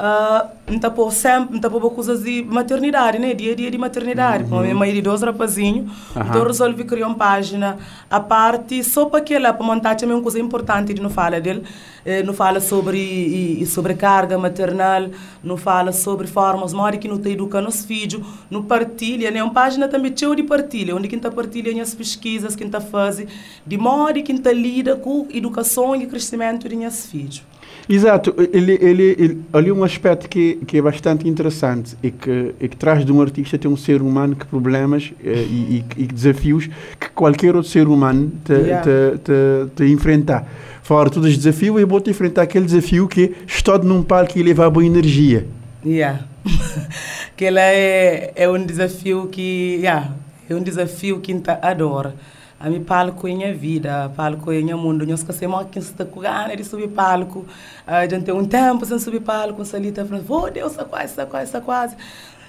uh, sempre, pôr coisas de maternidade, né? Dia a dia de maternidade. Uhum. Minha mãe de dois rapazinhos, Aham. então eu resolvi criar uma página a parte só para aquela, para montar também uma coisa importante de não fala dele. Eh, não fala sobre e, e sobrecarga maternal, não fala sobre formas, mora que não te educa nos filhos, não partilha, né? Uma página também cheia de partilha, onde quem está partilha as pesquisas, quem está fazendo, de modo que quem está lida com a educação e crescimento de seus filhos. Exato, ele, ele, ele, ali um aspecto que, que é bastante interessante e que, e que traz de um artista ter um ser humano que problemas eh, e, e, e desafios que qualquer outro ser humano te, Yeah. te, te, te enfrentar. Fora todos os desafios, eu vou te enfrentar aquele desafio que estou num palco e levar boa energia. Yeah. <laughs> que ela é, é um desafio que, yeah, é um desafio que a adora. A mim palco é minha vida, palco é meu mundo. Nós que sempre que está ganas de subir palco. A gente tem um tempo sem subir palco, salita, falando, oh Deus, está quase, está quase, está quase.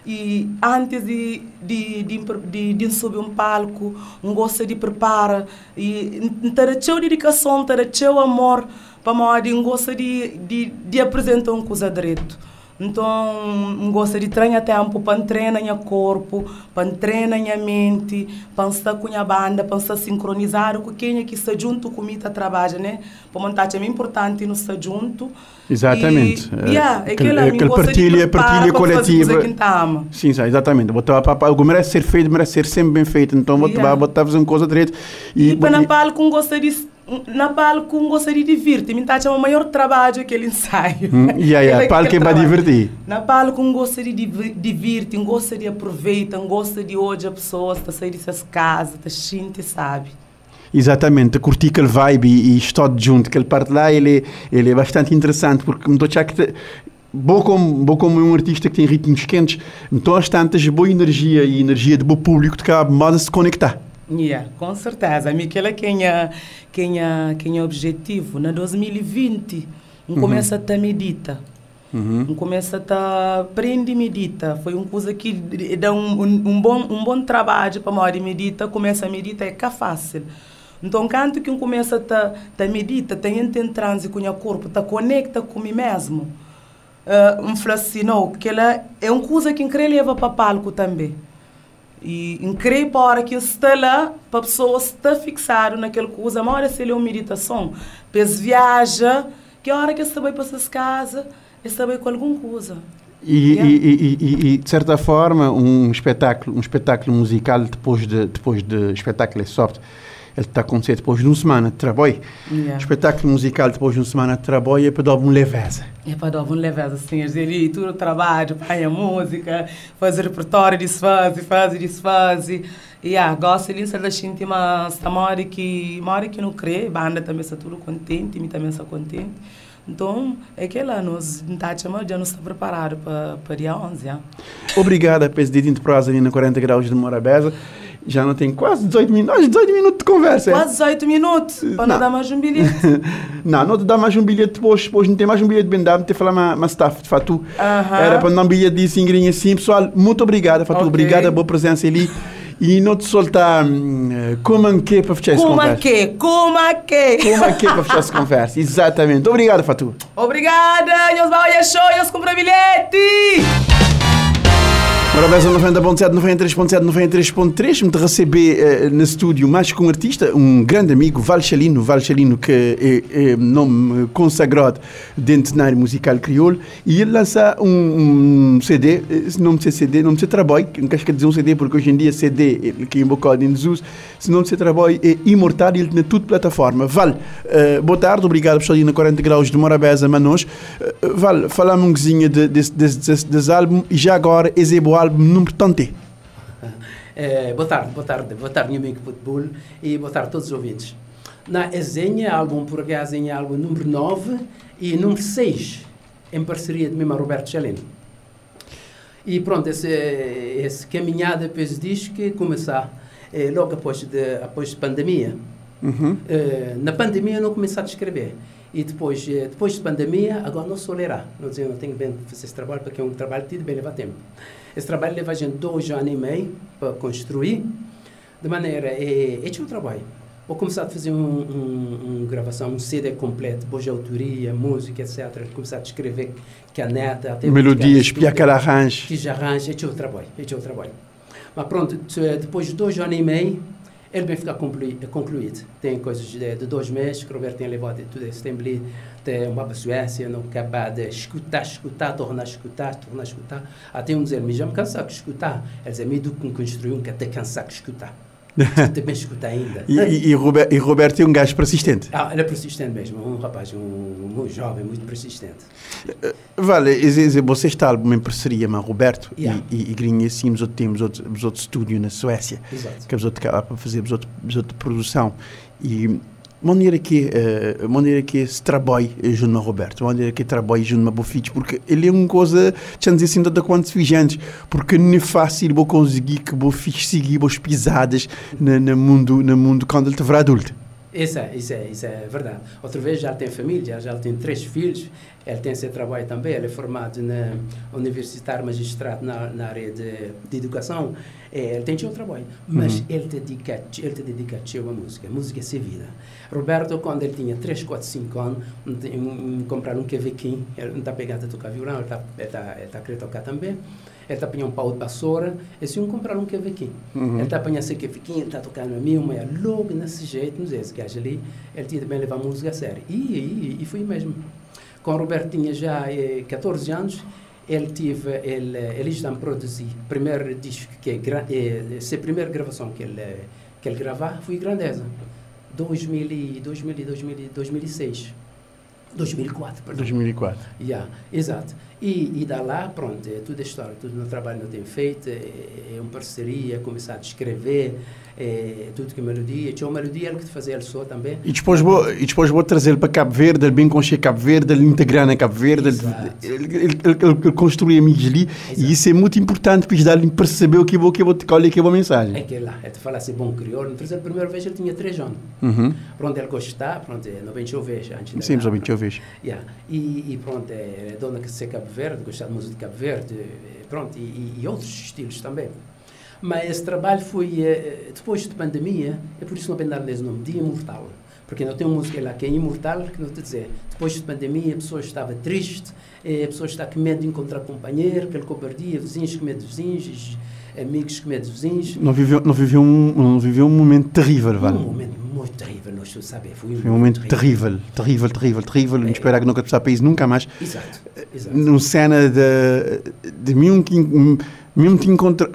E antes de, de, de, de, subir um palco, um gosto de prepara, e ter cheio dedicação, ter cheio amor, para modo um gosto de, de, de apresentar uma coisa direito. Então, gosto de treinar tempo para treinar meu corpo, para treinar minha mente, para estar com a banda, para estar sincronizado com quem é que está junto comigo a trabalha, né? Para montar é importante não estar junto. Exatamente. E, yeah, Eh, aquele, aquele- partilha- partilha para coletiva. Sim, sim, exatamente. Botar, pa- pa- algo merece ser feito, merece ser sempre bem feito. Então, vou Yeah. botar fazer uma coisa direito. E, para na e- palco, eu gosto de na palco, eu gosto de divertir. Me tá o maior trabalho que ele ensaio. Hum, yeah, <laughs> yeah, Aquele- é aquele para trabalho. divertir. Na palco, eu gosto de div- divertir, eu gosto de aproveitar, eu gosto de hoje as pessoas tá sair dessas casas, tá gente sabe. Exatamente, curti aquele vibe e, e estou junto, aquele parte lá, ele, ele é bastante interessante, porque me achar que te- Bom como, bom como um artista que tem ritmos quentes, então às tantas, boa energia e energia de bom público de cada modo a se conectar. Yeah, com certeza. A mim, aquele quem é, quem é, quem é objetivo. Na 2020, eu começo a estar medita. Eu começo a estar aprende medita. Foi uma coisa que dá um, um, um bom, um bom trabalho para a medita. Começa a medita é que é fácil. Então, quando que eu começo a tá medita, tem em transe com o corpo, tá conecta com mim mesmo. Uh, me fala assim, não, que ela é uma coisa que queria levar para palco também. E incrível para que está lá, para a pessoa estar fixado naquela coisa, uma hora se ele é uma meditação, depois viaja, que a hora que você vai para essas casas, você vai com alguma coisa. E, Yeah. e, e, e- e, de certa forma, um espetáculo, um espetáculo musical, depois de, depois de espetáculo é soft, ele está a acontecer depois de uma semana de trabalho. Yeah. Espetáculo musical depois de uma semana de trabalho é para dar uma leveza. É para dar um leveza assim, ele tudo o trabalho, pai a música, fazer repertório, desfaz, faz, desfaz. E yeah, gosto de da gente, mas tá uma hora que, uma hora que não crê, a banda também está tudo contente, mim também está contente. Então, é que lá, nós tá, chamando, já não está preparado para, para dia 11. Yeah. Obrigado a presidente de prosa ali na 40 graus de Morabeza. Já não tem quase 18 minutos, 18 minutos de conversa. é? Quase 18 minutos, para Não. não dar mais um bilhete. <laughs> Não, não te dá mais um bilhete depois, depois não tem mais um bilhete bem dado, te falar mais, mais staff, de fato. Aham. Era para dar um bilhete de singrinha assim, pessoal, muito obrigado, fato, Ok. obrigado a boa presença ali. E não te soltar hum, eh, como é que para fechar essa Como conversa. que? Como que? Como é que para fechar essa <laughs> conversa, exatamente. Obrigado, Fatu. Obrigada, nós vamos show, nós compra bilhete! Morabeza 90.7, 93.7, 93.3. Me receber eh, no estúdio mais que um artista, um grande amigo, Val Chalino, Val Chalino que é, é nome consagrado dentro do cenário musical crioulo. E ele lança um, um CD, esse nome de CD, nome de trabalho, não quero dizer um CD porque hoje em dia CD, que é invocado em Jesus, esse nome de trabalho é imortal e ele tem tudo plataforma. Val, eh, boa tarde, obrigado por estar ali na 40 graus de Morabeza, Manos. Eh, Val, fala-me um de, desse, desse, desse, desse álbum e já agora esse é álbum número tanto. <laughs> Eh, boa tarde, boa tarde, boa tarde, meu amigo Futebol e boa tarde a todos os ouvintes. Na Ezenha, álbum por acaso, é álbum número 9 e número 6, em parceria de mesmo a Roberto Chaleno. E pronto, essa esse caminhada depois diz que começar eh, logo após de após pandemia. Uhum. Eh, na pandemia eu não comecei a escrever. E depois, eh, depois de pandemia, agora não sou lerá. Não dizer, não tenho bem fazer esse trabalho porque é um trabalho que bem leva tempo. Esse trabalho leva a gente dois anos e meio para construir. De maneira, é, é um trabalho. Vou começar a fazer uma um, um gravação, um CD completo, boa autoria, música, etc. Começar a escrever caneta, até melodias, piacar arranjo. Que já arranja, é o trabalho, é o trabalho. Mas pronto, depois de dois anos e meio, ele vai ficar concluído. Tem coisas de, de dois meses que o Roberto tem levado tudo esse tempo ali, tem uma para a Suécia, não acaba de escutar, escutar, tornar escutar, tornar escutar. Até um dizer, mas já me cansar de escutar. Ele diz, me do que construir um que até cansar de escutar. Também escuta ainda. e, e, e, Robert, e Roberto é um gajo persistente. Ah, ele é persistente mesmo, um rapaz, um, um jovem muito persistente. Uh, vale, você está em parceria com Roberto yeah. e, e, e Grinha, sim, os outros temos outro, outro estúdio na Suécia, Exato. que é outro para fazer outra produção. E maneira que uh, maneira que se trabalha junto a Roberto maneira que trabalha junto a Bofich porque ele é uma coisa tinha dizer assim da quantos vigentes porque não é fácil vou conseguir que Bofich seguir as pisadas no mundo no mundo quando ele estiver adulto isso é, isso é, isso é verdade. Outra vez já tem família, já tem três filhos, ele tem seu trabalho também, ele é formado na universitário magistrado na, na área de, de educação, é, ele tem seu trabalho, mas uhum. ele dedica, ele te dedica a a música, a música é sua vida. Roberto, quando ele tinha 3, 4, 5 anos, um, um, comprar um cavaquinho, ele não está pegado a tocar violão, ele está tá, tá a querer tocar também, ele está apanhando um pau de vassoura, e se um comprar um cavaquinho. Uhum. Ele está apanhando esse cavaquinho, ele está tocando a mim, mas é logo nesse jeito, não sei, esse gajo ali, ele tinha também levar a música a sério. E, e, e foi mesmo. Com o Roberto tinha já eh, 14 anos, ele tive, ele, ele está a produzir o primeiro disco, que é, é, é a primeira gravação que ele, que ele gravar, foi Grandeza. 2000, 2000, 2000, 2006. 2004, perdão. 2004. Yeah, exato. E, e da lá, pronto, é tudo história, tudo no trabalho que eu tenho feito, é, é uma parceria, começar a escrever, é, tudo que é melodia, tinha uma melodia ele que fazia ele só também. E depois vou, e depois vou trazer para Cabo Verde, ele bem conhecer Cabo Verde, ele integrar na Cabo Verde, ele, ele, ele, ele, ele construir amigos ali, e isso é muito importante para dar-lhe perceber o que vou, que vou, qual é que é a mensagem. É que lá, é te falar assim bom crioulo, a primeira vez ele tinha três anos. Uhum. Pronto, ele gostar, pronto, é, não vem chover antes Sim, não vem chover. Yeah. E, e pronto, é, é dona que se Cabo Verde, gostar de música de Cabo Verde, pronto, e, e outros estilos também. Mas esse trabalho foi, eh, depois de pandemia, é por isso não dar esse nome, Dia Imortal. Porque não tem uma música lá que é imortal, que não te dizer. Depois de pandemia, a pessoa estava triste, eh, a pessoa está com medo de encontrar companheiro, aquele cobardia, vizinhos com medo de vizinhos, amigos com medo de vizinhos. Não viveu, não viveu, um, não viveu um momento terrível, vale? Um momento muito terrível, nós sabemos. Foi um, foi um momento terrível, terrível, terrível, terrível. É. Não esperar que nunca passar país nunca mais. Exato. Exato. Numa cena de, de mim, mesmo te encontra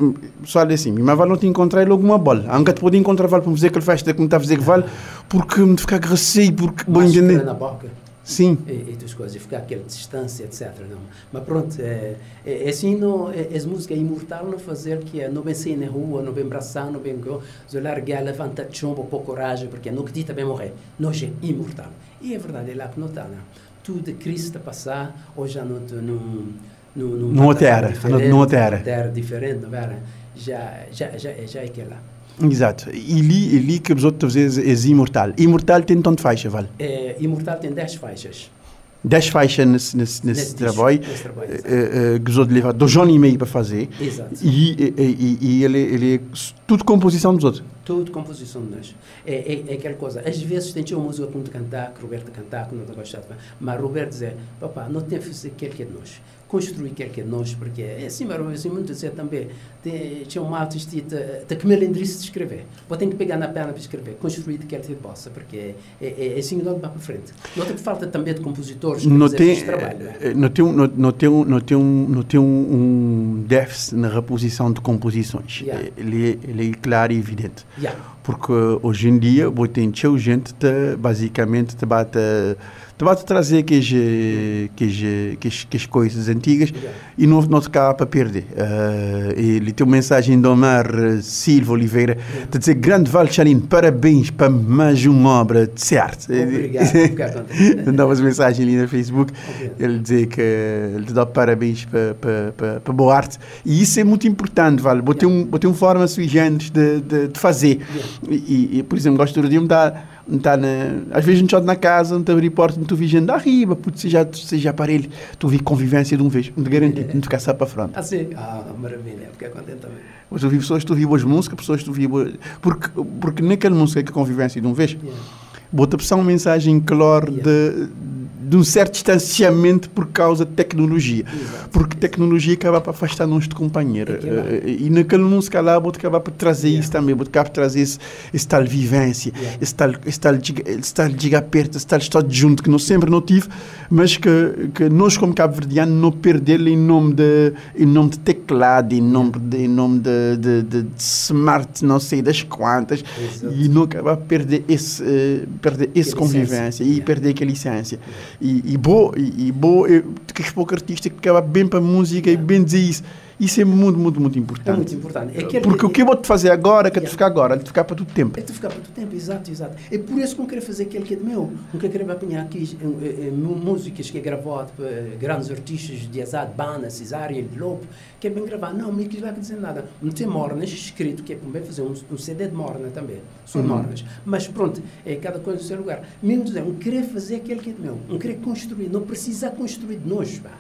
só assim, mas não te encontrei logo uma bola. Nunca te pode encontrar vale para fazer aquele festa como está a fazer que vale, porque me ficar receio, porque bom entender. na boca. Sim. E, e as coisas, ficar aquela distância, etc. Não. Mas pronto, é, é, é assim, não, é, é música é imortal não fazer que é, não bem sair na rua, não bem abraçar, não bem largar, levantar chumbo, pôr coragem, porque não acredita bem morrer. Nós é imortal. E é verdade, é lá que não está, não. Tudo Cristo a passar, hoje já não, não no, no, numa terra, numa terra. terra diferente, não é? Já, já, já, já é aquela. Exato. E li, li que os outros vezes é imortal. Imortal tem tanto faixa, vale? É, imortal tem 10 faixas. 10 faixas nesse, nesse, nesse, nesse trabalho, trabalho uh, uh, que os levar dois anos e meio para fazer. Exato. E, e, e, ele, ele é tudo composição dos outros. Tudo composição dos outros. É, é, é, aquela coisa. Às vezes tem uma música que não cantar, que Roberto cantar, que não está gostado. Mas Roberto diz, papá, não tem que fazer aquilo que é de nós construir quer que é nós, porque é assim, mas assim, muito dizer também, tem, tinha um malta de que me endereço de escrever. Vou ter que pegar na perna para escrever, construir de quer que possa, porque é, é, é assim não vai para frente. Não tem falta também de compositores que não tem, trabalho. É? Não tem, não, não tem, não tem, um, não tem um déficit na reposição de composições. Yeah. Ele, ele é claro e evidente. Yeah porque hoje em dia vou ter gente te, basicamente te bate te bate trazer que as, que, que, as coisas antigas e não, não te para perder. Uh, ele tem uma mensagem do Omar Silva Oliveira de dizer grande Val Chaline, parabéns para mais uma obra de certo. Obrigado. <laughs> Dava mensagem ali no Facebook, ele dizer que ele te dá parabéns para, para, para, para boa arte. E isso é muito importante, Val. Vou ter, um, vou ter uma forma sui generis de, de, de fazer. E, e, por exemplo, gosto de me dar tá na, às vezes não na casa, não te abrir porta, não tu vi gente da riba, putz, seja, seja aparelho, tu vi convivência de um vez, não te garanto, não te caçar para frente. Ah, sim? Ah, maravilha, fiquei contente também. Mas tu vi pessoas, tu vi boas músicas, pessoas tu vi boas, porque, porque naquela música que a convivência de um vez, yeah. bota uma mensagem clara yeah. de de um certo distanciamento por causa de tecnologia. Exato. Porque tecnologia acaba para afastar-nos de companheiro. É uh, e naquele música lá, vou acabar para trazer yeah. isso também, vou acabar para trazer esse, esse tal vivência, yeah. esse tal, esse tal, esse tal diga perto, esse tal estado junto que nós sempre não tive, mas que, que nós como cabo-verdiano não perder em nome de em nome de teclado, em nome de, em nome de, de, de, de smart, não sei das quantas, Exato. e não acabar perder esse, uh, perder esse convivência e perder aquela essência e, e boa, e, e boa, que os poucos artistas que acabam bem para a música e bem dizer isso. Isso é muito, muito, muito importante. É muito importante. É Porque o que eu vou te fazer agora é que é te ficar agora, é te ficar para todo tempo. É te ficar para todo tempo, exato, exato. É por isso que eu quero fazer aquele que é meu. Não quero apanhar aqui eh, eh, músicas que é gravado por grandes artistas de Azad, Bana, Cesária, Lobo, que é bem gravado. Não, que vai dizer nada. Não tem mornas escrito, que é para fazer um, um, CD de morna também. São uhum. mornas. Mas pronto, é cada coisa no seu lugar. Mesmo dizer, não querer fazer aquele que é meu. Não querer construir. Não precisa construir de nós, pá.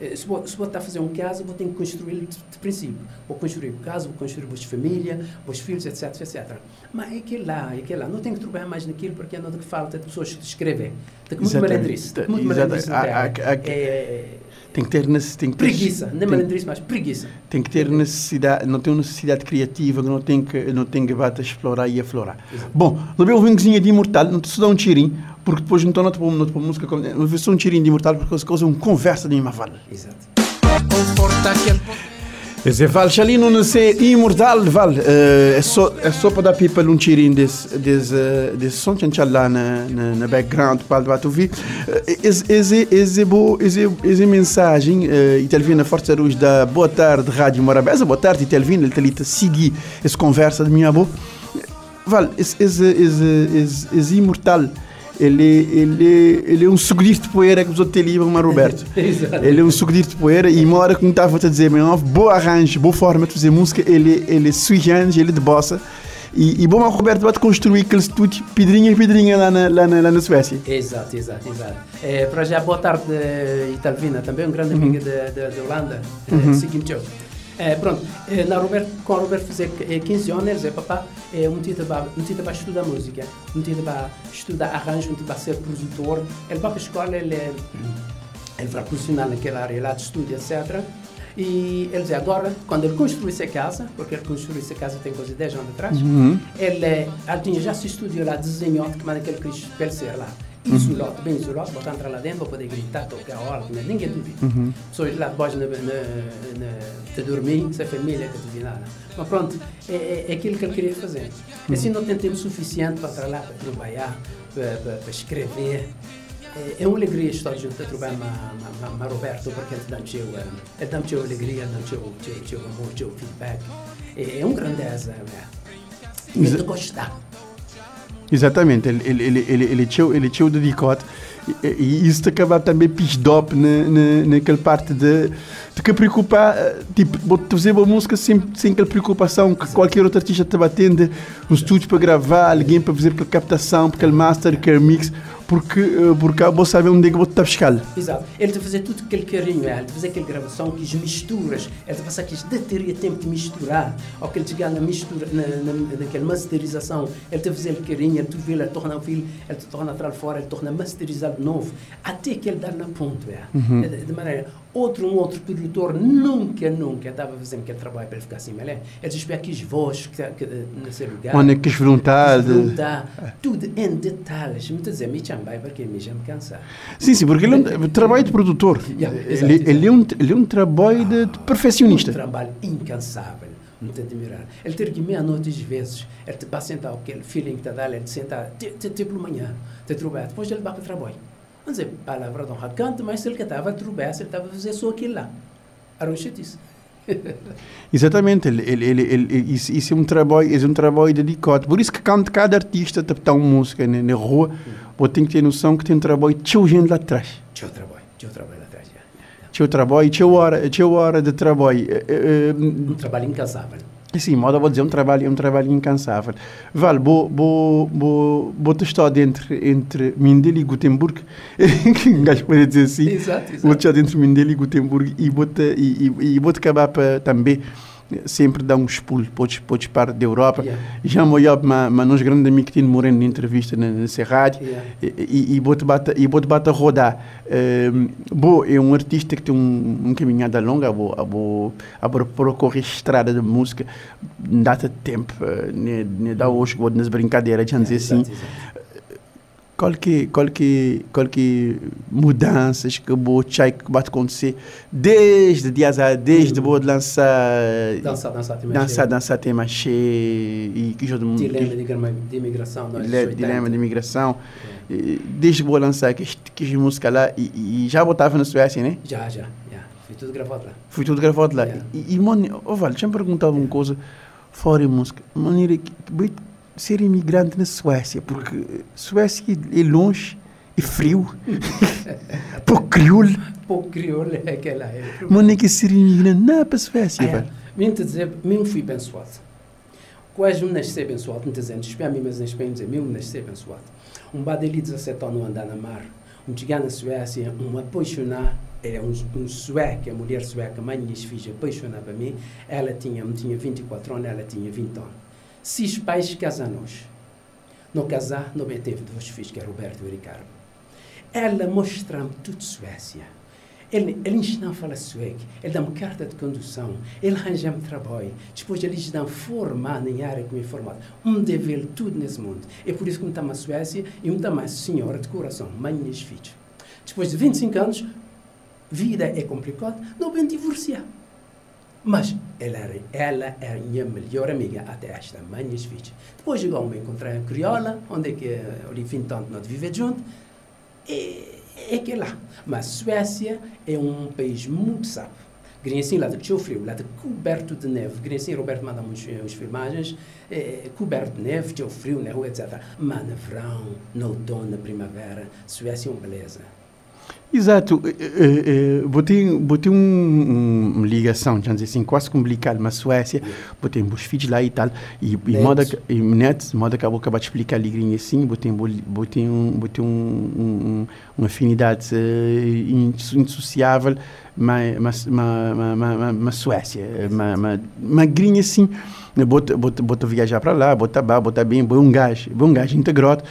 Eh, se vou, se vou estar a fazer um casa, vou ter que construir de, de princípio. Vou construir o casa, vou construir a família, os filhos, etc, etc. Mas é aquele lá, é aquele lá. Não tenho que trabalhar mais naquilo porque é nada que falta de pessoas que escrevem. Tem muito malandrice. Tem muito malandrice é, tem que ter tem que ter, preguiça, não é malandrice, mas preguiça. Tem que ter necessidade, não tem uma necessidade criativa, não tem que não tem que bater explorar e aflorar. Exato. Bom, vê um vinhozinho de imortal, não te dá um tirinho porque depois não estou na tua música, uma versão um tirinho de imortal, porque causa uma conversa de Imaval. Exato. Esse Val Chalino não sei imortal, Val. É só é só para dar pipa um tirinho desse desse desse som que lá na na, na background para tu bo esse esse mensagem Itelvina Força Luz da boa tarde Rádio Morabeza, boa tarde Itelvina, ele está seguir essa conversa de minha avó. Val, esse esse esse esse imortal ele, ele, ele é um sucrilho de poeira que os outros têm mas Roberto. <laughs> ele é um sucrilho de poeira e uma hora que estava a dizer, mas boa arranjo, boa forma de fazer música, ele, ele é sui generis, ele é de bossa. E, e bom, o Roberto vai construir aquele estúdio pedrinha e pedrinha lá na, lá na, lá na Suécia. Exato, exato, exato. É, para já, boa tarde, Italvina, também um grande uhum. amigo da Holanda, uhum. seguinte jogo. É, pronto, é, na Robert, com o Robert fazer 15 anos, ele dizia, papá, é, um dia para estudar música, um dia para estudar arranjo, um dia para ser produtor. Ele vai para a escola, ele, é, ele vai profissional naquela área lá de estudo, etc. E ele dizia, agora, quando ele construiu essa casa, porque ele construiu essa casa tem quase 10 anos atrás, uhum. ele, ele tinha já se estudou lá, desenhou, como é que ele lá isolado, bem isolado, para entrar lá dentro, para poder gritar, tocar alto, né? ninguém duvida. Uhum. Pessoas lá debaixo de, de, de dormir, se a família que duvida nada. Mas pronto, é, é, é, aquilo que ele queria fazer. Uhum. Assim não tem tempo suficiente para entrar lá, para trabalhar, para, para, para escrever. É, é uma alegria estar junto a trabalhar com a Roberto, porque ele dá teu, ele dá alegria, dá teu, teu, teu amor, teu feedback. É, é um grandeza, né? Muito gostar. Exatamente, ele, ele, ele, ele, ele, tinha, ele tinha o dedicado e, e isso acaba também pisdop na, na, naquela parte de, que preocupar, eh, tipo, vou fazer uma música sem, sem aquela preocupação que qualquer outro artista te batendo um estúdio para gravar, alguém para fazer aquela captação, aquele master, aquele mix porque, eh, porque vou saber onde é que vou estar fiscal. Exato. Ele te fazer tudo aquele carinho, ele te fazer aquela gravação, que as misturas, ele te passar que de teria tempo de misturar, ou que ele chegar na mistura, na, na, naquela masterização, ele te fazer aquele carinho, ele te vê, ele torna o filho, ele te torna atrás fora, ele torna masterizar de novo, até que ele dá na ponta, é. Uhum. De, de maneira, outro, um outro produtor nunca, nunca estava fazendo aquele trabalho para ele ficar assim, mas é, ele espera que as vozes que, que, nesse lugar. Onde é que as vontades. Tudo em detalhes. Muitas vezes, também porque me já me cansar. Sim, sim, porque ele é um trabalho de produtor. <laughs> Yeah, ele, exato, ele é um, ele é um trabalho de, de perfeccionista. Um trabalho incansável. Te admirar. Ele ter que meia-noite às vezes, ele te vai sentar aquele feeling que te dá, ele te senta, te pela manhã, te trabalha, depois ele vai para o trabalho. Vamos dizer, palavra de honra, canta, mas ele estava a ele estava a fazer só aquilo lá. Um chatice. <laughs> Exatamente, ele, ele, ele, ele, isso, isso é um trabalho, é um trabalho dedicado. Por isso que quando cada artista está uma música na, na rua, você tem que ter noção que tem um trabalho de gente lá atrás. Teu trabalho, teu trabalho lá atrás. Teu trabalho, teu hora, teu hora de trabalho. Eh, eh, Um trabalho incansável. Sim, moda vou dizer, um trabalho, um trabalho incansável. Vale, vou, vou, vou, vou testar entre, entre Mindelo e Gutenberg, <laughs> que um gajo pode dizer assim. Exato, exato. Vou testar entre Mindelo e Gutenberg e vou, te, e, e, e vou acabar para também sempre dar um pulos, podes, podes para da Europa. Yeah. Já me mas, mas nós grandes amigos que morando em entrevista na, nessa rádio Yeah. e, e, e vou-te bater, a rodar. Um, Bo é um artista que tem um, um caminhada longa, vou, vou, vou percorrer estrada de música, não dá tempo, eh, nem, nem dá hoje, vou nas brincadeiras, já dizer assim, Exato, exato. qualquer, qualquer, qualquer mudanças que vou achar que vai acontecer, desde dias a desde vou lançar, Dançar, dançar, te dançar, dançar, tem machê, e que já Dilema de, imigração. nós, Dile- 80. dilema de imigração. Desde que vou lançar que, que música lá e, já botava na Suécia, né? Já, já, já. Foi tudo gravado lá. Fui tudo gravado lá. Yeah. E, e mano, oh, vale, deixa-me perguntar uma coisa fora música. Maneira que ser imigrante na Suécia, porque Suécia é longe, é frio, <laughs> pouco crioulo. Pouco crioulo é aquela. É. Mano, é que ser imigrante não é para a Suécia, Ah, é. Mim te dizer, mim fui abençoado. Quase um nascer abençoado, não te dizendo, espera mim, mas em Espanha dizer, mim nascer abençoado. Um badeli 17 anos andar na mar, um chegar na Suécia, um apaixonar, é um, um sueco, a mulher sueca, mãe minhas filhas, apaixonar para mim, ela tinha, tinha 24 anos, ela tinha 20 anos. Seis pais casaram-nos. No casar, não teve dois filhos, que é Roberto e Ricardo. Ela mostra-me tudo Suécia. Ele, ele ensina a falar sueco, ele dá-me carta de condução, ele arranja-me trabalho, depois eles dão formar na área que me formado. Um dever tudo nesse mundo. É por isso que me está na Suécia e me está mais senhora de coração, mãe e filhos. Depois de 25 anos, vida é complicada, não bem divorciar. Mas ela, era- ela é minha melhor amiga até esta e meus filhos. Depois a me encontrar em Crioula, onde é que ali fim tanto nós junto. E é que é lá. Mas Suécia é um país muito sábio. Grensin lá de teu frio, lá de coberto de neve. Grensin, Roberto manda uns, uns filmagens, é, coberto de neve, teu frio na rua, etc. Mas no verão, no outono, na primavera, Suécia é uma beleza. Exato. Eh, eh, eh, Botei, botei um, uma ligação, já dizer assim, quase complicado, mas Suécia, botei uns filhos lá e tal, e, e Netos. moda, e net, moda acabou acabar de explicar ali grinha assim, botei, botei, um, botei um, um, um, uma afinidade ins- indissociável, mas, mas, mas, mas, mas, mas Suécia, mas, mas, mas grinha assim, bota, bota, bota viajar para lá, bota bem, bota bem, bom um gajo, bom um gajo integrado.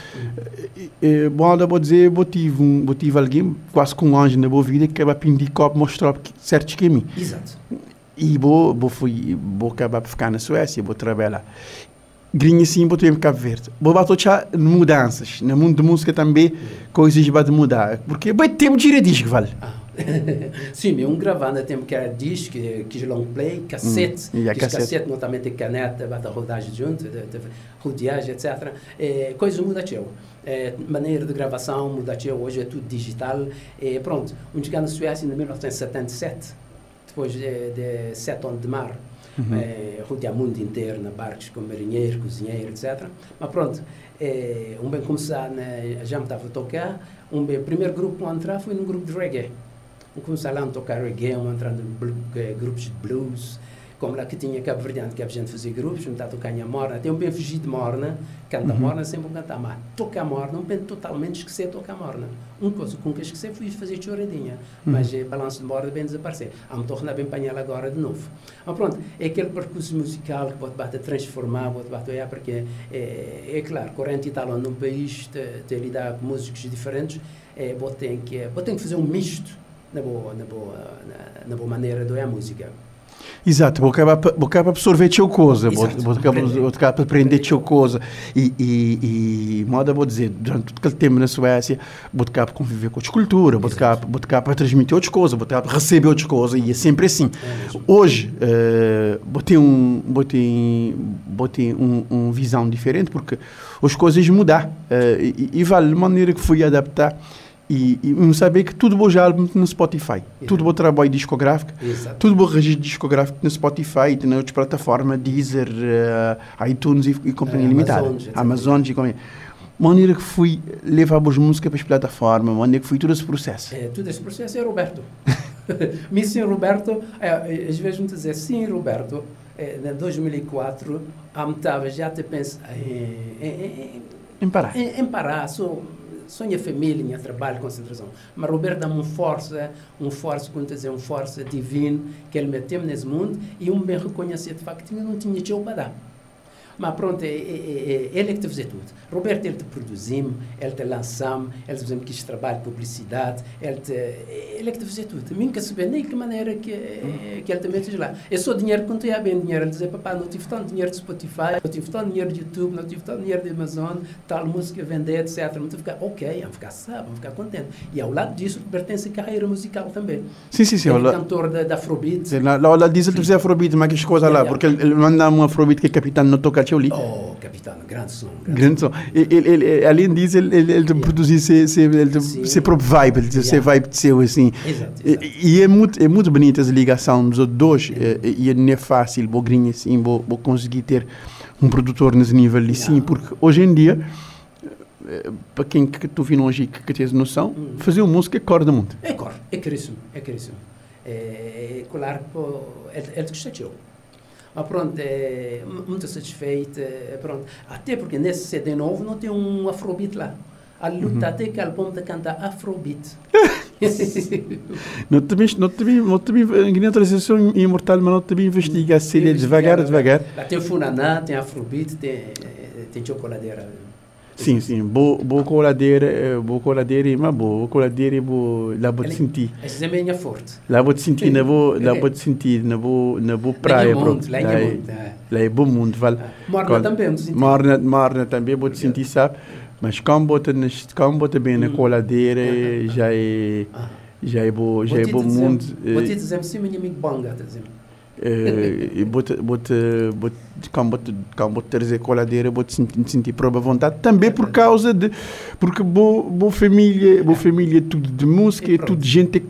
Eh, Bom, vou dizer, eu tive, um, eu tive alguém quase com um anjo na boa vida que acaba pindir copo mostrar que- certos caminhos. Exato. E vou, vou, fui, vou acabar por ficar na Suécia, vou trabalhar. Grinha vou ter em Cabo Verde. Vou bater mudanças. No mundo de música também, coisas vão mudar. Porque vai ter de disco, vale. Ah. <laughs> Sim, é um gravando tempo que era disco, que, que long play, cassete, Hum, e que cassete. cassete, notamente caneta, bata rodagem junto, de, de, rodeagem, etc. É, coisa muda teu. É, maneira de gravação muda teu, hoje é tudo digital. É, pronto, um chegar na Suécia em 1977, depois de, de sete anos de mar, é, rodear o mundo inteiro, na barcos com marinheiro, cozinheiro, etc. Mas pronto, é, um bem começar, né, já me estava a tocar, um bem, o primeiro grupo a entrar foi num grupo de reggae. Um lá a tocar reggae, um entrando em eh, grupos de blues, como lá que tinha Cabo Verdeano, que a gente fazia grupos, me está a tocar em morna, tem um bem fugir de morna, canta morna, sempre um cantar, mas tocar morna, um bem totalmente esquecer tocar morna. Uma coisa com que esquecer foi fazer choradinha, mas é balanço de morna bem desaparecer. A me tornar bem panhar agora de novo. Mas pronto, é aquele percurso musical que pode bater transformar, pode bater, porque é, é claro, 40 e tal anos num país, te, te lidar com músicos diferentes, é, ter que, ter que fazer um misto na boa, na boa, na, na boa maneira a música. Exato, vou acabar, vou acabar absorver teu coisa, vou, vou acabar, vou acabar aprender teu coisa. E, e, e moda, vou dizer, durante todo aquele tempo na Suécia, vou acabar conviver com outras culturas, vou acabar, vou acabar transmitir outras coisas, vou acabar receber outras coisas, e é sempre assim. Hoje, eh, vou ter, um, vou ter, vou ter um, um visão diferente, porque as coisas mudar. eh, e, e vale a maneira que fui adaptar. E, e não saber que tudo bom já álbum no Spotify, tudo bom trabalho discográfico, Exato. tudo bom registro discográfico no Spotify e nas outras plataformas, Deezer, eh, iTunes e, e companhia Eh, limitada, Amazon, e companhia. Maneira que fui levar as músicas para as plataformas, maneira que fui todo esse processo. É, todo esse processo é Roberto. <laughs> Me sim, Roberto, é, às vezes me dizer sim, Roberto, é, em 2004, a metade já te pensa em, em, Em parar. em, em parar, sou, sou minha família, trabalho, concentração. Mas Roberto dá-me uma força, um força, como dizer, um força divina que ele meteu nesse mundo e um bem reconhecer de facto que não tinha tchau para dar. Mas pronto, é, é, é, ele é que te fazia tudo. Roberto, ele te produzimos, ele te lançamos, ele fazemos que este trabalho de publicidade, ele, te, ele é que te fazia tudo. Mim que saber nem que maneira que, que ele te mete lá. É só dinheiro quando ia bem dinheiro. Ele dizia, papá, não tive tanto dinheiro de Spotify, não tive tanto dinheiro de YouTube, não tive tanto dinheiro de Amazon, tal música vender, etc. Não tive ficar, ok, vamos ficar sábado, vamos ficar contente. E ao lado disso, pertence a carreira musical também. Sim, sim, sim. ele é cantor da, da Afrobeat. lá, lá, lá diz ele fazer afrobeat, mas que coisa lá, yeah. porque ele, ele manda um afrobeat que o capitão não toca ali. Oh, capitão, grande som. Grande Grande som. Ele, ele, além disso, ele, ele, ele produzir ser, ser, ele, Sim. ser próprio vibe, Yeah. vibe seu, assim. Exato, exato. E, e é muito, é muito bonita essa ligação dos dois. eh, E, não é fácil, vou grinha assim, vou, vou conseguir ter um produtor nesse nível sim, Yeah. porque hoje em dia, eh, para quem que tu vindo hoje que, que tens noção, Hum. fazer uma música é corda muito. É cor, é caríssimo, é caríssimo. É, é claro que pô, é, é de que Mas pronto, é mu- muito satisfeito, é, pronto. Até porque nesse CD novo não tem um afrobeat lá. A luta até que o álbum de cantar afrobeat. <laughs> Não também, não também, não também, a transição imortal, mas não também investiga se ele é devagar, devagar. Lá tem funaná, tem afrobeat, tem, eh, tem chocoladeira. Sim, sim, boa, boa coladeira, eh, boa coladeira, mas boa coladeira, boa, lá vou te sentir. Esse é minha forte. Lá vou te sentir, na boa, lá vou te sentir, na boa, na boa praia, bro. Lá em Lá é- é. lá é bom mundo, vale. Morna Qual- também, não. Morna, morna também vou te sentir, sabe? Mas como bota, como bota bem na Hum. coladeira, já é, Ah. já é bom, já é Vou bom mundo. Vou te eh, dizer, sim, meu amigo Bonga, tá dizendo. Eh, e bota, bota, bota, como bota, como bota trazer coladeira, vou te sentir, sentir própria vontade. Também por causa de, porque boa, boa família, boa família, tudo de música, E é tudo gente,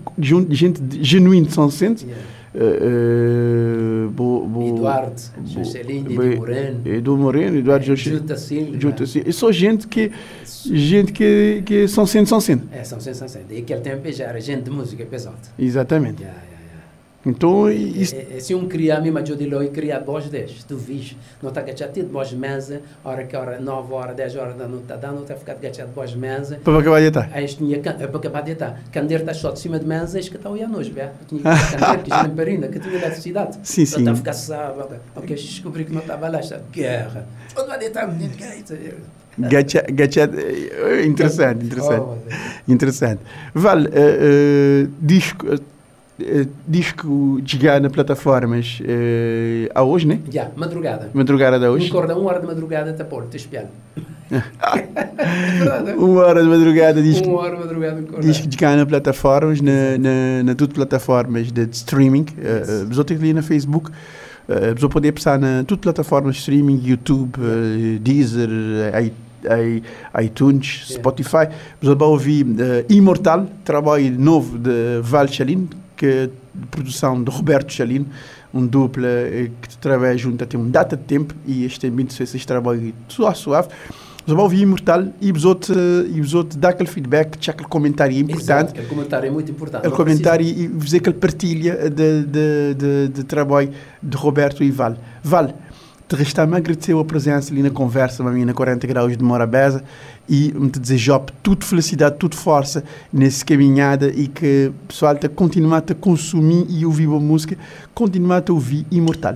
gente, genuína São. Yeah. Eh, eh, bo- bo- Eduardo, bo- Juscelino, bo- Edu Moreno, Edu Moreno, Eduardo Juscelino. Juta Silva. Junto assim. É só gente que, gente que, que são sendo, são sendo. É, são sensações. Daí que ele tem a beijar, a gente de música é pesado. Exatamente. Yeah, yeah. Então, isso, É, é, se um criar, me imagino de loi criar voz 10, tu vis, não está gachado de voz mesa, hora que hora, 9 horas, 10 horas da noite, está dando, não está ficado gachado de voz mesa. para acabar de estar. Aí tinha é para acabar de estar. Candeiro está só de cima de mesa, que está à noite, bem. Tinha candeiro que já lamparina, que tinha eletricidade. <laughs> Sim, sim. Está a ficar sábado. Ok, descobri que não estava lá, está guerra. Onde vai deitar, menino? Que é isso? Gacha, gacha, eh, interessante, interessante. Oh, Interessante. Vale, eh, eh, disco, eh, disco de chegar nas plataformas eh, a hoje, né? Já, madrugada. Madrugada de Me hoje. acorda uma hora de madrugada, está por, te espiando. <laughs> é verdade. Uma hora de madrugada, disco, Uma hora de madrugada, me disco de chegar nas plataformas, na, na, na tudo plataformas de streaming. Uh, Vos ali na Facebook. Uh, vos poder passar na tudo plataformas de streaming, YouTube, eh, Deezer, eh, iTunes, Yeah. Spotify. Vos vão ouvir eh, Imortal, trabalho novo de Val Chalin, que é de produção de Roberto Chalin, um dupla eh, que trabalha junto há um data de tempo e este ambiente fez esse trabalho suave, suave. Vão ouvir Imortal e vos outros, e vos outros dar aquele feedback, deixar aquele comentário importante. Exato, aquele comentário é muito importante. O comentário e dizer que ele partilha de, de, de, de trabalho de Roberto e Val. Val, te resta-me agradecer a presença ali na conversa, na 40 graus de Morabeza e me te desejar tudo felicidade, tudo força nessa caminhada e que o pessoal te continuar a consumir e ouvir a música, continuar a ouvir Imortal.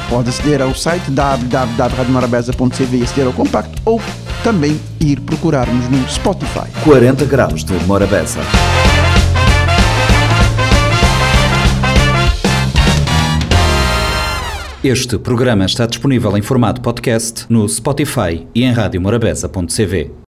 Pode aceder ao site www.radiomorabeza.cv e aceder ao compacto ou também ir procurar-nos no Spotify. 40 graus de Morabeza. Este programa está disponível em formato podcast no Spotify e em radiomorabeza.cv.